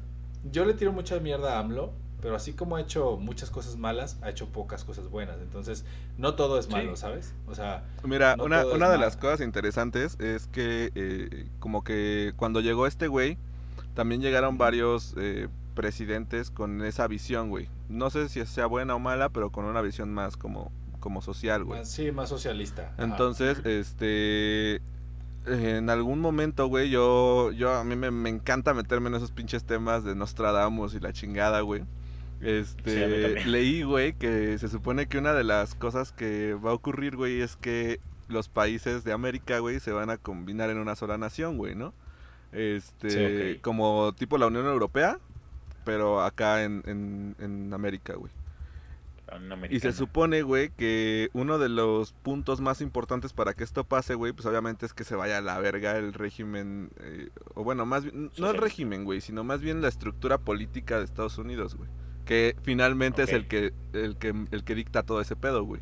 yo le tiro mucha mierda a AMLO, pero así como ha hecho muchas cosas malas, ha hecho pocas cosas buenas. Entonces, no todo es Sí. malo, ¿sabes? O sea, Mira, No una, una de malo. las cosas interesantes es que eh, como que cuando llegó este güey, también llegaron varios eh, presidentes con esa visión, güey. No sé si sea buena o mala, pero con una visión más como, como social, güey. más- sí, más socialista. Ajá. Entonces, este... En algún momento, güey, yo, yo a mí me, me encanta meterme en esos pinches temas de Nostradamus y la chingada, güey. Este, leí, güey, que se supone que una de las cosas que va a ocurrir, güey, es que los países de América, güey, se van a combinar en una sola nación, güey, ¿no? Este, Sí, como tipo la Unión Europea, pero acá en, en, en América, güey. Y se supone, güey, que uno de los puntos más importantes para que esto pase, güey, pues obviamente es que se vaya a la verga el régimen, eh, o bueno, más bien, no el régimen, güey, sino más bien la estructura política de Estados Unidos, güey. Que finalmente es el que, el que el que dicta todo ese pedo, güey.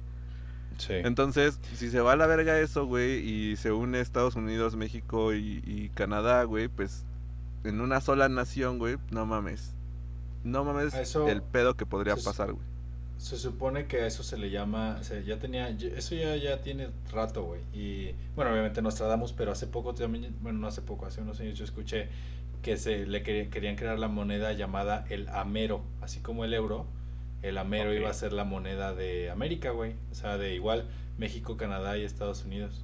Sí. Entonces, si se va a la verga eso, güey, y se une Estados Unidos, México y, y Canadá, güey, pues en una sola nación, güey, no mames. No mames eso- el pedo que podría pasar, güey. Se supone que a eso se le llama, se- ya tenía, eso ya, ya tiene rato, güey. Y bueno, obviamente nos tratamos, pero hace poco también, bueno, no hace poco, hace unos años yo escuché que se le quería- querían crear la moneda llamada el Amero, así como el euro. El Amero iba a ser la moneda de América, güey. O sea, de igual México, Canadá y Estados Unidos.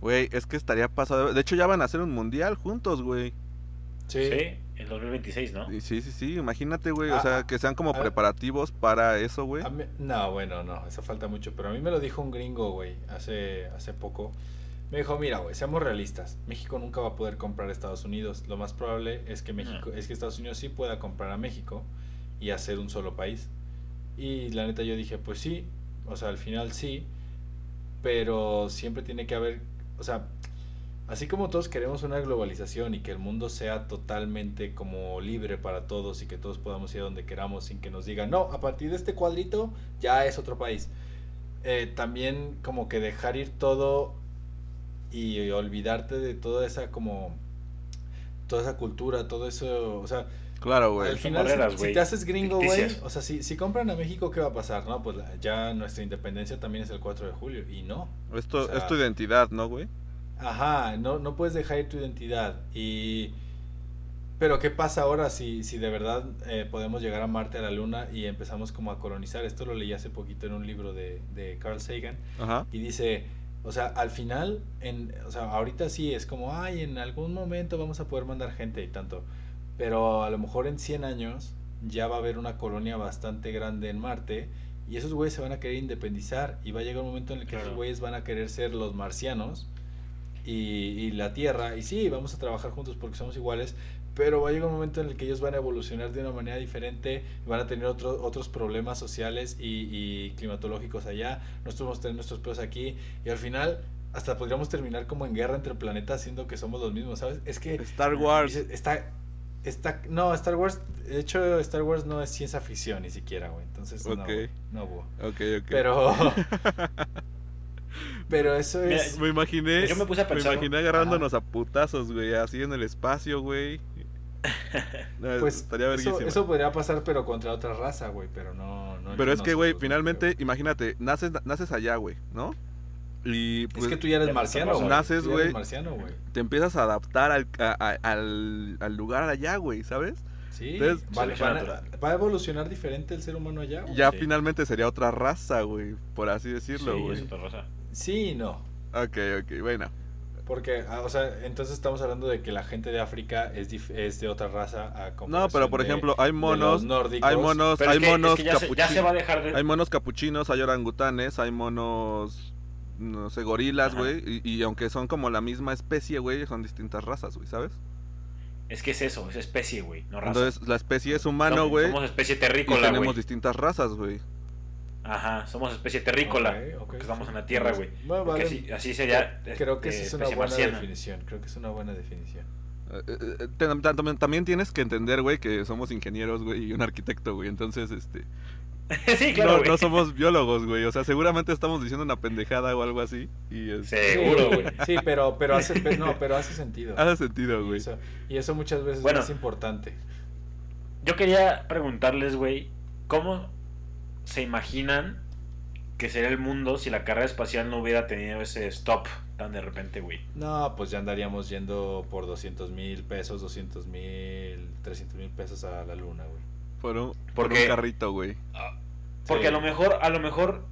Güey, es que estaría pasado. De hecho, ya van a hacer un mundial juntos, güey. Sí. Sí, en 2026, ¿no? Sí, sí, sí. Imagínate, güey. O Ah, sea, que sean como preparativos para eso, güey. Mí- no, bueno, no, eso falta mucho. Pero a mí me lo dijo un gringo, güey, hace, hace poco. Me dijo, mira, güey, seamos realistas. México nunca va a poder comprar a Estados Unidos. Lo más probable es que México, es que Estados Unidos sí pueda comprar a México y hacer un solo país. Y la neta yo dije, pues sí, o sea, al final sí, pero siempre tiene que haber, o sea, así como todos queremos una globalización y que el mundo sea totalmente como libre para todos y que todos podamos ir a donde queramos sin que nos digan, no, a partir de este cuadrito ya es otro país. Eh, también como que dejar ir todo y olvidarte de toda esa como toda esa cultura, todo eso, o sea, Claro, güey. al final, si- barreras, si, te haces gringo, güey, o sea, si, si compran a México, ¿qué va a pasar? No, pues la- ya nuestra independencia también es el 4 de julio, y no. Esto o sea- es tu identidad, ¿no, güey? Ajá, no, no puedes dejar ir tu identidad. Y... Pero ¿qué pasa ahora si, si de verdad eh, podemos llegar a Marte, a la Luna, y empezamos como a colonizar? Esto lo leí hace poquito en un libro de, de Carl Sagan. Ajá. Y dice, o sea, al final, en, o sea, ahorita sí es como, ay, en algún momento vamos a poder mandar gente y tanto. Pero a lo mejor en 100 años ya va a haber una colonia bastante grande en Marte y esos güeyes se van a querer independizar y va a llegar un momento en el que Claro. esos güeyes van a querer ser los marcianos y, y la Tierra. Y sí, vamos a trabajar juntos porque somos iguales. Pero va a llegar un momento en el que ellos van a evolucionar de una manera diferente, van a tener otro- otros problemas sociales y, y climatológicos allá, nosotros vamos a tener nuestros pedos aquí, y al final hasta podríamos terminar como en guerra entre planetas, siendo que somos los mismos, ¿sabes? Es que Star Wars. está, está, no, Star Wars, de hecho Star Wars no es ciencia ficción ni siquiera, güey, entonces no, Ok. güey, no, güey. Ok, ok. Pero, pero eso Mira, es... Me imaginé. Yo me puse a pensar, imaginé agarrándonos a putazos, güey. Así en el espacio, güey. No, Pues estaría eso, eso podría pasar, pero contra otra raza, güey, pero no... no Pero es que, güey, finalmente, imagínate, naces, naces allá, güey, ¿no? Y pues es que tú ya eres ya marciano, güey. Naces, güey. te empiezas a adaptar al, a- a- al, al lugar allá, güey, ¿sabes? Sí, Entonces, va, a- natural. va a evolucionar diferente el ser humano allá. Ya Sí. finalmente sería otra raza, güey, por así decirlo, Sí, güey. es otra raza. Sí y no. ok, ok, bueno. Porque, ah, o sea, entonces estamos hablando de que la gente de África es, dif- es de otra raza a No, pero por de- ejemplo, hay monos, nórdicos. hay monos, hay es que, es monos que ya, se, ya se va a dejar de... Hay monos capuchinos, hay orangutanes, hay monos, no sé, gorilas, güey. Y, y aunque son como la misma especie, güey, son distintas razas, güey, ¿sabes? Es que es eso, es especie, güey, no raza. Entonces, la especie es humano, Somos- güey. Somos especie Y terrícola, tenemos güey. distintas razas, güey. Ajá, somos especie terrícola. Ok, ok. que estamos en la tierra, güey. Bueno, Porque vale. así, así sería. Creo que eh, esa es una buena marciana. definición. Creo que es una buena definición. Eh, eh, eh, también tienes que entender, güey, que somos ingenieros, güey, y un arquitecto, güey. Entonces, este... sí, claro, no, güey. no somos biólogos, güey. O sea, seguramente estamos diciendo una pendejada o algo así. Y es... Seguro, Sí, güey. Sí, pero, pero, hace, pe- no, pero hace sentido. Hace sentido, y, güey. eso, y eso muchas veces Bueno. es importante. Yo quería preguntarles, güey, ¿cómo se imaginan que sería el mundo si la carrera espacial no hubiera tenido ese stop tan de repente, güey? No, pues ya andaríamos yendo por 200 mil pesos, 200 mil, 300 mil pesos a la luna, güey. Por un, por Porque- un carrito, güey. Porque Sí. a lo mejor, a lo mejor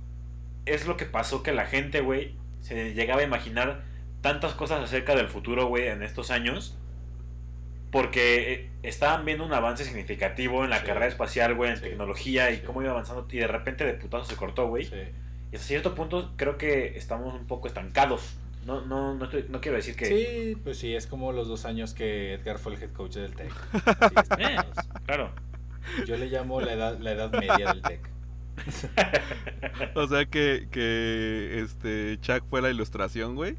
es lo que pasó que la gente, güey, se llegaba a imaginar tantas cosas acerca del futuro, güey, en estos años Porque eh, estaban viendo un avance significativo en la Sí. carrera espacial, güey, en Sí. tecnología y Sí. cómo iba avanzando. Y de repente de putazo se cortó, güey. Sí. Y hasta cierto punto creo que estamos un poco estancados. No, no, no, estoy- no quiero decir que... Sí, pues sí, es como los dos años que Edgar fue el head coach del TEC. Eh, claro. Yo le llamo la edad, la edad media del TEC. O sea que, que este Chuck fue la ilustración, güey.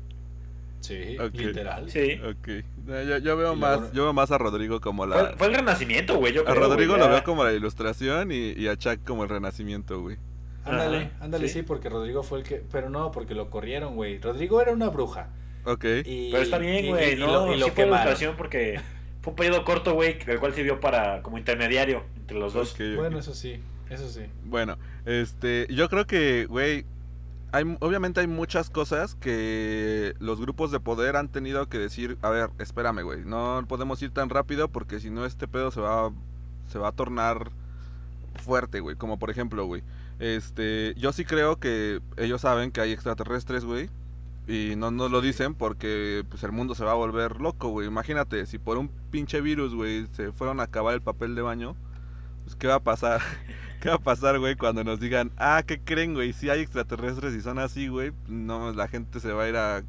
Sí, literal. Sí. Ok. No, Yo, yo veo Y más, yo veo más a Rodrigo como la. Fue, fue el renacimiento, güey. Yo a Rodrigo güey, lo ya. veo como la ilustración y, y a Chuck como el renacimiento, güey. Ándale, Ajá, ándale, sí. sí. porque Rodrigo fue el que. Pero no, porque lo corrieron, güey. Rodrigo era una bruja. Ok. Y, Pero está bien, y- güey. y No, lo, y lo sí fue ilustración porque fue un periodo corto, güey, el cual sirvió para como intermediario entre los dos. Bueno, eso sí, eso sí. Bueno, este, yo creo que, güey, hay, obviamente hay muchas cosas que los grupos de poder han tenido que decir, a ver, espérame, güey, no podemos ir tan rápido porque si no este pedo se va, se va a tornar fuerte, güey. Como por ejemplo, güey, este, yo sí creo que ellos saben que hay extraterrestres, güey. Y no nos lo dicen porque pues el mundo se va a volver loco, güey. Imagínate, si por un pinche virus, güey, se fueron a acabar el papel de baño, pues ¿qué va a pasar? ¿Qué va a pasar, güey, cuando nos digan, ah, ¿qué creen, güey? Si hay extraterrestres y son así, güey, no, la gente se va a ir a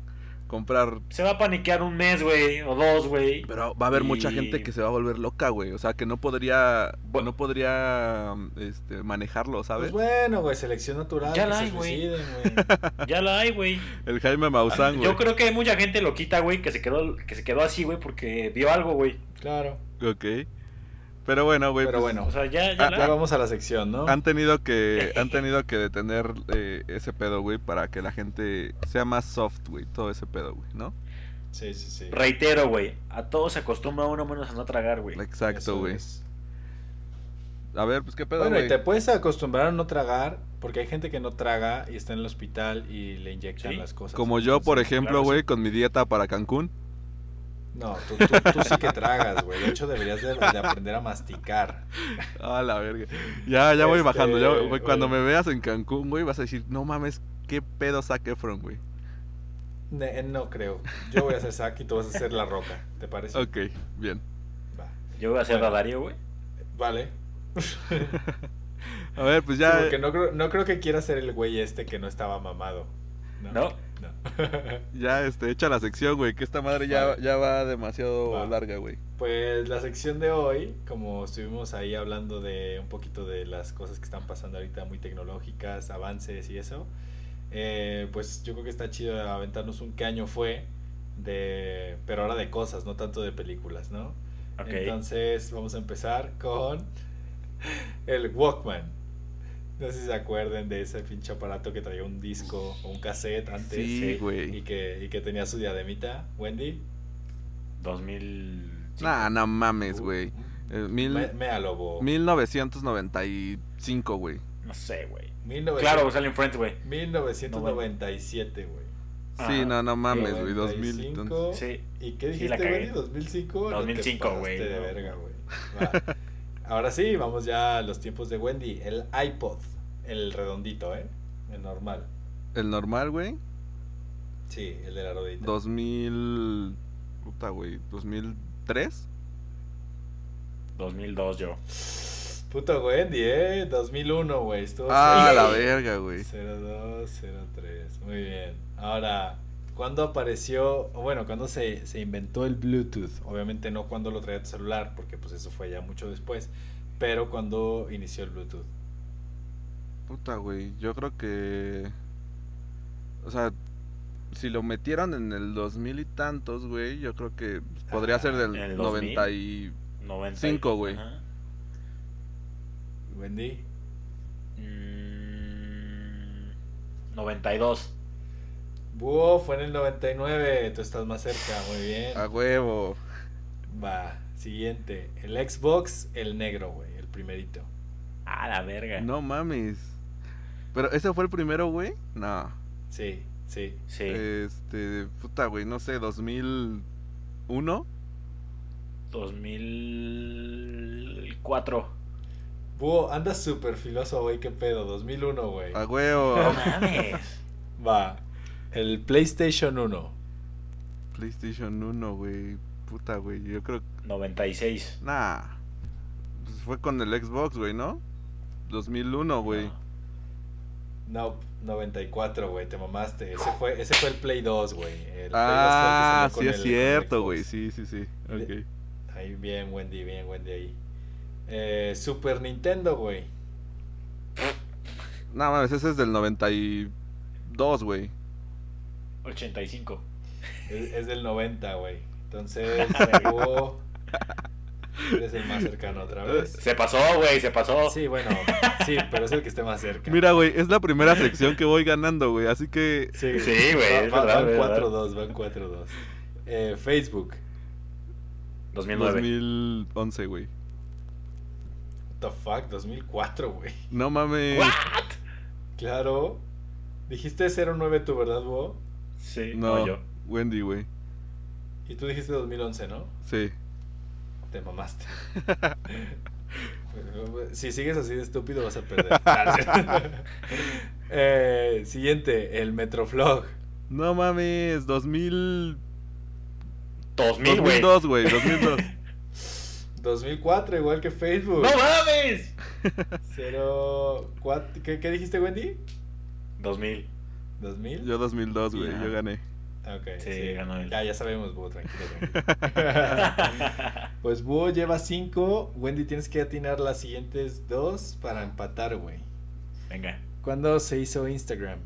comprar. Se va a paniquear un mes, güey, o dos, güey. Pero va a haber mucha gente que se va a volver loca, güey. O sea, que no podría, Bu- no podría, este, manejarlo, ¿sabes? Pues bueno, güey, selección natural. Ya la hay, güey. Ya la hay, güey. El Jaime Maussan, güey. Yo creo que hay mucha gente loquita, güey, que se quedó, que se quedó así, güey, porque vio algo, güey. Claro. Ok. Pero bueno, güey. Pero pues, bueno. O sea, ya, ya Ah, la Ya vamos a la sección, ¿no? Han tenido que, han tenido que detener eh, ese pedo, güey, para que la gente sea más soft, güey, todo ese pedo, güey, ¿no? Sí, sí, sí. Reitero, güey. A todos se acostumbra uno menos a no tragar, güey. Exacto, güey. A ver, pues qué pedo, Bueno, güey. y te puedes acostumbrar a no tragar, porque hay gente que no traga y está en el hospital y le inyectan Sí. las cosas. Como yo, por ejemplo, claro, güey, sí. con mi dieta para Cancún. No, tú, tú, tú sí que tragas, güey. De hecho, deberías de, de aprender a masticar. Ah, la verga. Ya, ya voy Este, bajando. Ya, güey, cuando me veas en Cancún, güey, vas a decir, no mames, qué pedo Zac Efron, güey. Ne- no creo. Yo voy a hacer sac y tú vas a hacer la roca. ¿Te parece? Ok, bien. Va. Yo voy a ser Bueno. Radario, güey. Vale. A ver, pues Sí, ya. porque no creo, no creo que quiera ser el güey este que no estaba mamado. No. No. No. Ya, este, echa la sección, güey, que esta madre ya, ya va demasiado Va. larga, güey. Pues la sección de hoy, como estuvimos ahí hablando de un poquito de las cosas que están pasando ahorita muy tecnológicas, avances y eso, eh, pues yo creo que está chido aventarnos un qué año fue, de, pero ahora de cosas, no tanto de películas, ¿no? Ok. Entonces vamos a empezar con el Walkman. No sé si se acuerden de ese pinche aparato que traía un disco o un cassette antes Sí, y, güey. que, y que tenía su diademita, Wendy. 2000. Nah, no mames, güey. Eh, mil, Me, me alobo. 1995, güey. No sé, güey. 1900 Claro, salen Friends, güey. 1997, güey. Sí, Ajá. no, no mames, güey. 2000. 95. entonces- Sí. ¿Y qué Sí, dijiste, güey? ¿2005? Te 2005, pasaste güey, de no. verga, güey. Ahora sí, vamos ya a los tiempos de Wendy. El iPod. El redondito, ¿eh? El normal. El normal, güey. Sí, el de la rodita. 2000. Puta, güey. 2003. 2002 yo. Puto Wendy, ¿eh? 2001, güey. Estuvo Ah, cerca. la verga, güey. 0203. Muy bien. Ahora, ¿cuándo apareció, o bueno, cuándo se, se inventó el Bluetooth? Obviamente no cuando lo traía tu celular, porque pues eso fue ya mucho después, pero cuando inició el Bluetooth. Puta, güey. Yo creo que. O sea, si lo metieron en el 2000 y tantos, güey, yo creo que podría Ah, ser del ¿en el 2000? 90 y. 90. Cinco, güey. Ajá. Wendy. Mm, 92. Búho fue en el 99, tú estás más cerca, muy bien. A huevo. Va, siguiente. El Xbox, el negro, güey, el primerito. Ah, la verga. No mames. Pero ese fue el primero, güey. No. Sí, sí. Sí. Este. Puta, güey. No sé, 2001. 2004. Búho, andas súper filoso, güey, qué pedo, 2001, güey. A huevo. No mames. Va, el PlayStation 1. PlayStation 1, güey. Puta, güey. Yo creo. 96. Nah. Pues fue con el Xbox, güey, ¿no? 2001, güey. No, 94, güey, te mamaste. Ese fue, ese fue el Play 2, güey. El Play 2 fue el que Ah, salió con sí es el cierto, güey. Sí, sí, sí. De- Ok. Ahí, bien, Wendy, bien, Wendy ahí. Eh, Super Nintendo, güey. No mames, ese es del 92, güey. 85. Es, es del 90, güey. Entonces, Hugo, eres el más cercano otra vez. Se pasó, güey, se pasó. Sí, bueno, sí, pero es el que esté más cerca. Mira, güey, es la primera sección que voy ganando, güey. Así que. Sí, Sí, güey, es Va- va- Van es verdad. 4-2, van 4-2. Eh, Facebook. 2009. 2011, güey. What the fuck, 2004, güey. No mames. Claro. Dijiste 09 tú, ¿verdad, Bo? Sí, No, no, yo. Wendy, güey. Y tú dijiste 2011, ¿no? Sí. Te mamaste. si sigues así de estúpido vas a perder. Eh, siguiente, el Metroflog. No mames, 2000. 2000, güey. 2002, güey. 2002. 2004, igual que Facebook. ¡No mames! 04, ¿qué, ¿Qué dijiste, Wendy? 2000. ¿2000? Yo 2002, güey. Ya. Yo gané. Ok, Sí, ganó él. Ya, ya sabemos, Búho, tranquilo. tranquilo. pues Búho lleva 5. Wendy, tienes que atinar las siguientes dos para empatar, güey. Venga, ¿Cuándo se hizo Instagram?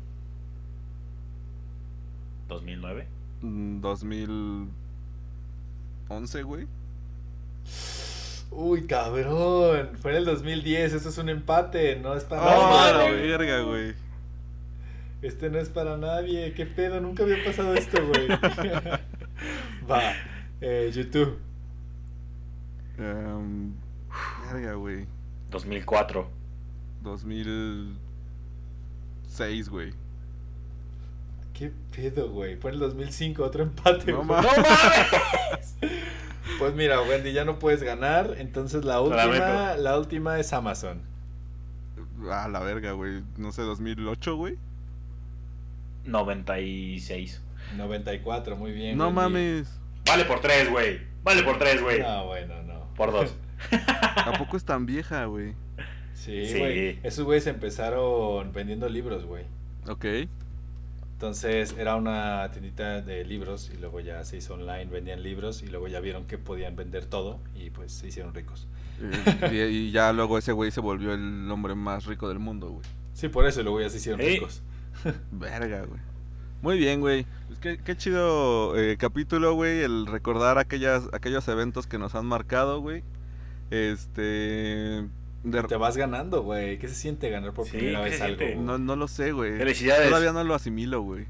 2009. Mm, 2011, güey. Uy, cabrón. Fue en el 2010. Eso es un empate. No es para Oh, la verga, güey. Este no es para nadie. ¿Qué pedo? Nunca había pasado esto, güey. Va. Eh, YouTube. Em, verga, güey. 2004. 2006, güey. ¿Qué pedo, güey? Fue en el 2005. Otro empate. No güey. mames. Pues mira, Wendy, ya no puedes ganar. Entonces la última, la última es Amazon. Ah, la verga, güey. No sé, 2008, güey. 96. 94, muy bien. No mames. Vale por 3, güey. Vale por 3, güey. No, bueno, no. Por 2. ¿A poco es tan vieja, güey? Sí, Sí. güey. Esos güeyes empezaron vendiendo libros, güey. Ok. Entonces era una tiendita de libros y luego ya se hizo online, vendían libros y luego ya vieron que podían vender todo y pues se hicieron ricos. Eh, y, y ya luego ese güey se volvió el hombre más rico del mundo, güey. Sí, por eso y luego ya se hicieron ricos. Verga, güey. Muy bien, güey. Pues qué, qué chido eh, capítulo, güey. El recordar aquellas, aquellos eventos que nos han marcado, güey. Este. de- Te vas ganando, güey. ¿Qué se siente ganar por Sí, primera ¿qué vez algo? no, no lo sé, güey. Felicidades. Todavía no lo asimilo, güey.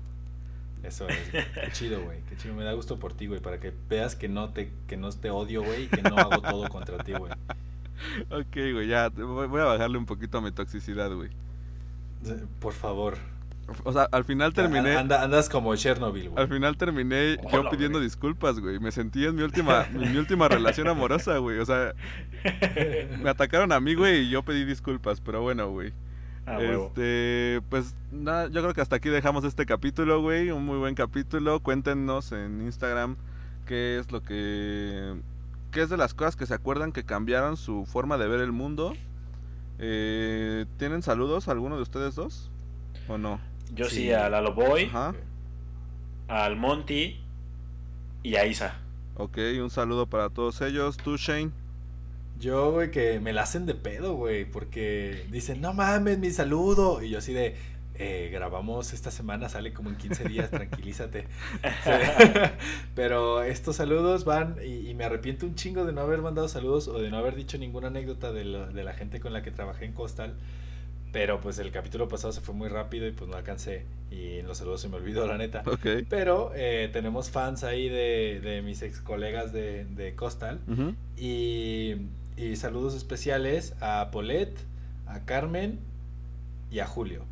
Eso es, güey. Qué chido, güey. Qué chido. Me da gusto por ti, güey. Para que veas que no te, que no te odio, güey. Y que no hago todo contra ti, güey. Ok, güey, ya. voy a bajarle un poquito a mi toxicidad, güey. Por favor. O sea, al final terminé. Anda- andas como Chernobyl, güey. Al final terminé yo pidiendo güey. disculpas, güey. Me sentí en mi última, en mi última relación amorosa, güey. O sea, me atacaron a mí, güey, y yo pedí disculpas, pero bueno, güey. Ah, huevo. este, pues nada, yo creo que hasta aquí dejamos este capítulo, güey. Un muy buen capítulo. Cuéntenos en Instagram qué es lo que. qué es de las cosas que se acuerdan que cambiaron su forma de ver el mundo. Eh, ¿Tienen saludos alguno de ustedes dos? ¿O no? Yo sí, Sí. a Lalo Boy, Ajá. al Monty y a Isa. Ok, un saludo para todos ellos. ¿Tú, Shane? Yo, güey, que me la hacen de pedo, güey, porque dicen, no mames, mi saludo. Y yo así de, eh, grabamos esta semana, sale como en 15 días, tranquilízate. Pero estos saludos van, y, y me arrepiento un chingo de no haber mandado saludos o de no haber dicho ninguna anécdota de, la- de la gente con la que trabajé en Costal. Pero pues el capítulo pasado se fue muy rápido y pues no alcancé. Y en los saludos se me olvidó, la neta. Pero eh, tenemos fans ahí de, de mis ex colegas de, de Costal. Y, y saludos especiales a Polet, a Carmen y a Julio.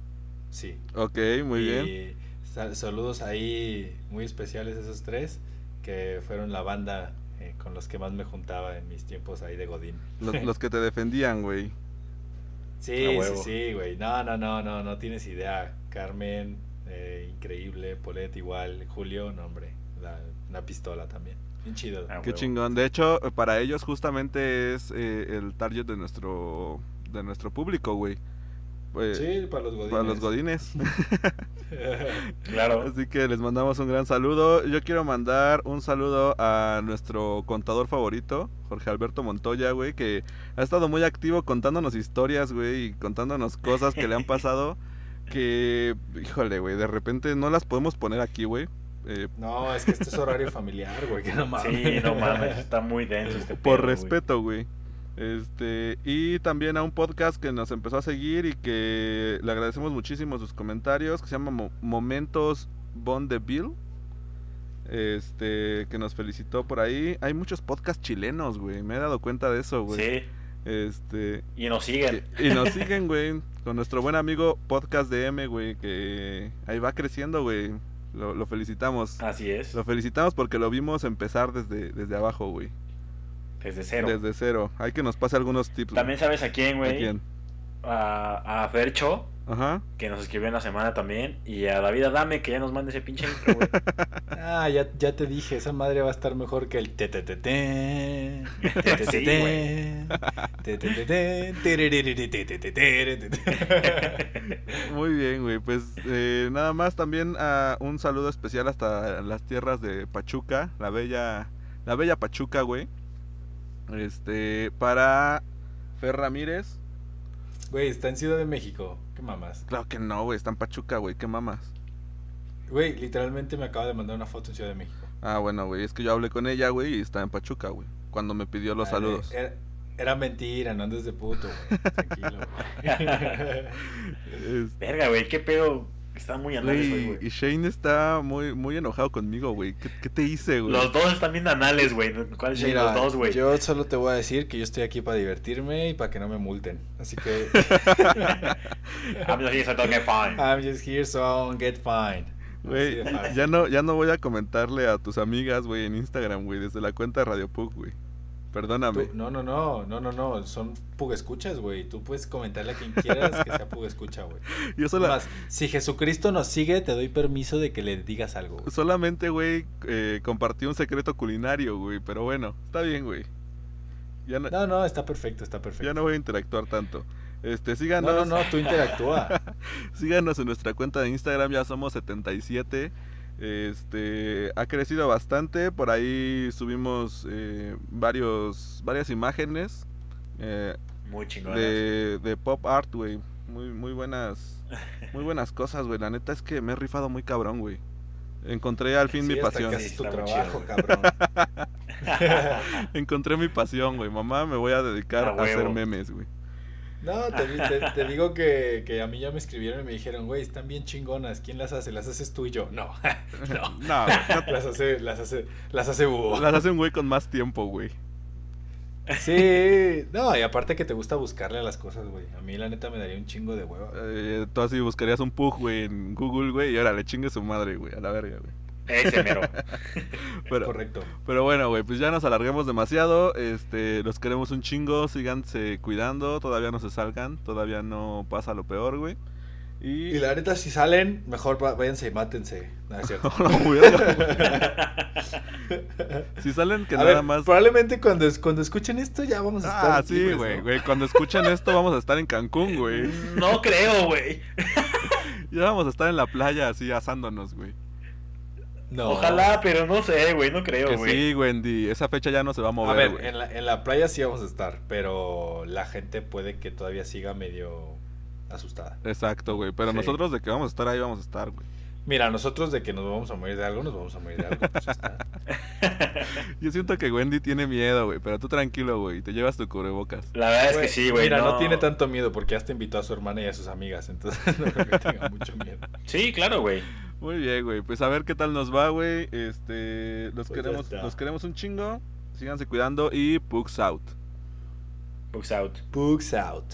Sí. Ok, muy y bien. sa- saludos ahí muy especiales a esos tres, que fueron la banda eh, con los que más me juntaba en mis tiempos ahí de Godín. Los, los que te defendían, güey. Sí, sí, sí, güey. No, no, no, no, no tienes idea. Carmen, eh, increíble. Polet igual. Julio, no, hombre. la- una pistola también. Bien chido. Ah, Qué huevo. chingón. De hecho, para ellos justamente es eh, el target de nuestro de nuestro público, güey. Pues, Sí, para los godines. para los godines. Claro. Así que les mandamos un gran saludo. Yo quiero mandar un saludo a nuestro contador favorito, Jorge Alberto Montoya, güey, que ha estado muy activo contándonos historias, güey, y contándonos cosas que le han pasado. Que, híjole, güey, de repente no las podemos poner aquí, güey. eh, No, es que este es horario familiar, güey, que no mames. Sí, no mames, está muy denso este por pedo, güey. respeto, güey. Este, y también a un podcast que nos empezó a seguir y que le agradecemos muchísimo sus comentarios, que se llama Mo- Momentos Bond de Bill. Este, que nos felicitó por ahí. Hay muchos podcasts chilenos, güey. Me he dado cuenta de eso, güey. Sí, Este, y nos siguen. y, y nos siguen, güey. Con nuestro buen amigo Podcast DM, güey. Que ahí va creciendo, güey. Lo, lo felicitamos. Así es. Lo felicitamos porque lo vimos empezar desde, desde abajo, güey. Desde cero. Desde cero. Hay que nos pase algunos tips. También sabes a quién, ¿A güey. quién? A, a Fercho, Ajá. que nos escribió en la semana también. Y a David Adame, que ya nos mande ese pinche intro, güey. Ah, ya, ya te dije, esa madre va a estar mejor que el te te te te. Muy bien, güey. Pues eh, nada más también ah, un saludo especial hasta las tierras de Pachuca, la bella, la bella Pachuca, güey. Este, para Fer Ramírez. Güey, está en Ciudad de México. ¿Qué mamas? Claro que no, güey, está en Pachuca, güey, qué mamas. Güey, literalmente me acaba de mandar una foto en Ciudad de México. Ah, bueno, güey, es que yo hablé con ella, güey, y está en Pachuca, güey. Cuando me pidió los Dale, saludos. Era, era mentira, no andes de puto, güey. Tranquilo, güey. Verga, güey, qué pedo. Están muy anales hoy, Güey, güey. y Shane está muy, muy enojado conmigo, güey. ¿Qué, qué te hice, güey? Los dos están bien anales, güey. ¿Cuál es Mira, los dos, güey? yo solo te voy a decir que yo estoy aquí para divertirme y para que no me multen. Así que I'm just here so I don't get fined. I'm just here so I won't get fined. Güey, ya no, ya no voy a comentarle a tus amigas, güey, en Instagram, güey, desde la cuenta de Radio Pug, güey. Perdóname. Tú- no, no, no, no, no, no, son escuchas, güey. Tú puedes comentarle a quien quieras que sea escucha, güey. Yo sola- Más, si Jesucristo nos sigue, te doy permiso de que le digas algo. güey. solamente, güey, eh, compartí un secreto culinario, güey, pero bueno, está bien, güey. Ya no, No, no, está perfecto, está perfecto. ya no voy a interactuar tanto. Este, no, síganos, no, no, tú interactúa. síganos en nuestra cuenta de Instagram, ya somos 77. Este, ha crecido bastante, por ahí subimos eh, varios, varias imágenes. eh, Muy chingón. de, de pop art, güey. Muy, muy buenas, muy buenas cosas, güey. La neta es que me he rifado muy cabrón, güey. Encontré al fin Sí, mi pasión. que haces tu Está muy trabajo, chido, cabrón. Encontré mi pasión, güey. Mamá, me voy a dedicar A a, hacer memes, güey. No, te, te- te digo que, que a mí ya me escribieron y me dijeron, güey, están bien chingonas. ¿Quién las hace? ¿Las haces tú y yo? No, no. No, Las hace, las hace, las hace Búho. las hace un güey con más tiempo, güey. Sí, no, y aparte que te gusta buscarle a las cosas, güey. A mí la neta me daría un chingo de huevo. Eh, tú así buscarías un pug, güey, en Google, güey, y ahora le chingue su madre, güey, a la verga, güey. Ese mero. Pero, Correcto. pero bueno, güey, pues ya nos alarguemos demasiado. Este, los queremos un chingo, síganse cuidando, todavía no se salgan, todavía no pasa lo peor, güey. Y, Y la neta, si salen, mejor váyanse y mátense. No, es cierto. No, si salen que A nada ver, más. probablemente cuando, es- cuando escuchen esto ya vamos a estar Ah, sí, güey, ¿no? güey. Cuando escuchan esto vamos a estar en Cancún, güey. No creo, güey. Ya vamos a estar en la playa así asándonos, güey. No. Ojalá, pero no sé, güey. No creo, Que güey. sí, Wendy. Esa fecha ya no se va a A mover, ver, güey. en la, en la playa sí vamos a estar, pero la gente puede que todavía siga medio asustada. Exacto, güey. Pero Sí. nosotros de que vamos a estar ahí vamos a estar, güey. Mira, nosotros de que nos vamos a morir de algo, nos vamos a morir de algo. pues está. Yo siento que Wendy tiene miedo, güey. Pero tú tranquilo, güey. Te llevas tu cubrebocas. La verdad es que sí, güey. Mira, no. tiene tanto miedo porque ya te invitó a su hermana y a sus amigas, entonces no creo que tenga mucho miedo. Sí, claro, güey. Muy bien, güey. Pues a ver qué tal nos va, güey. Este. Los Pues queremos, los queremos un chingo. Síganse cuidando y Pugs out. Books out. Books out.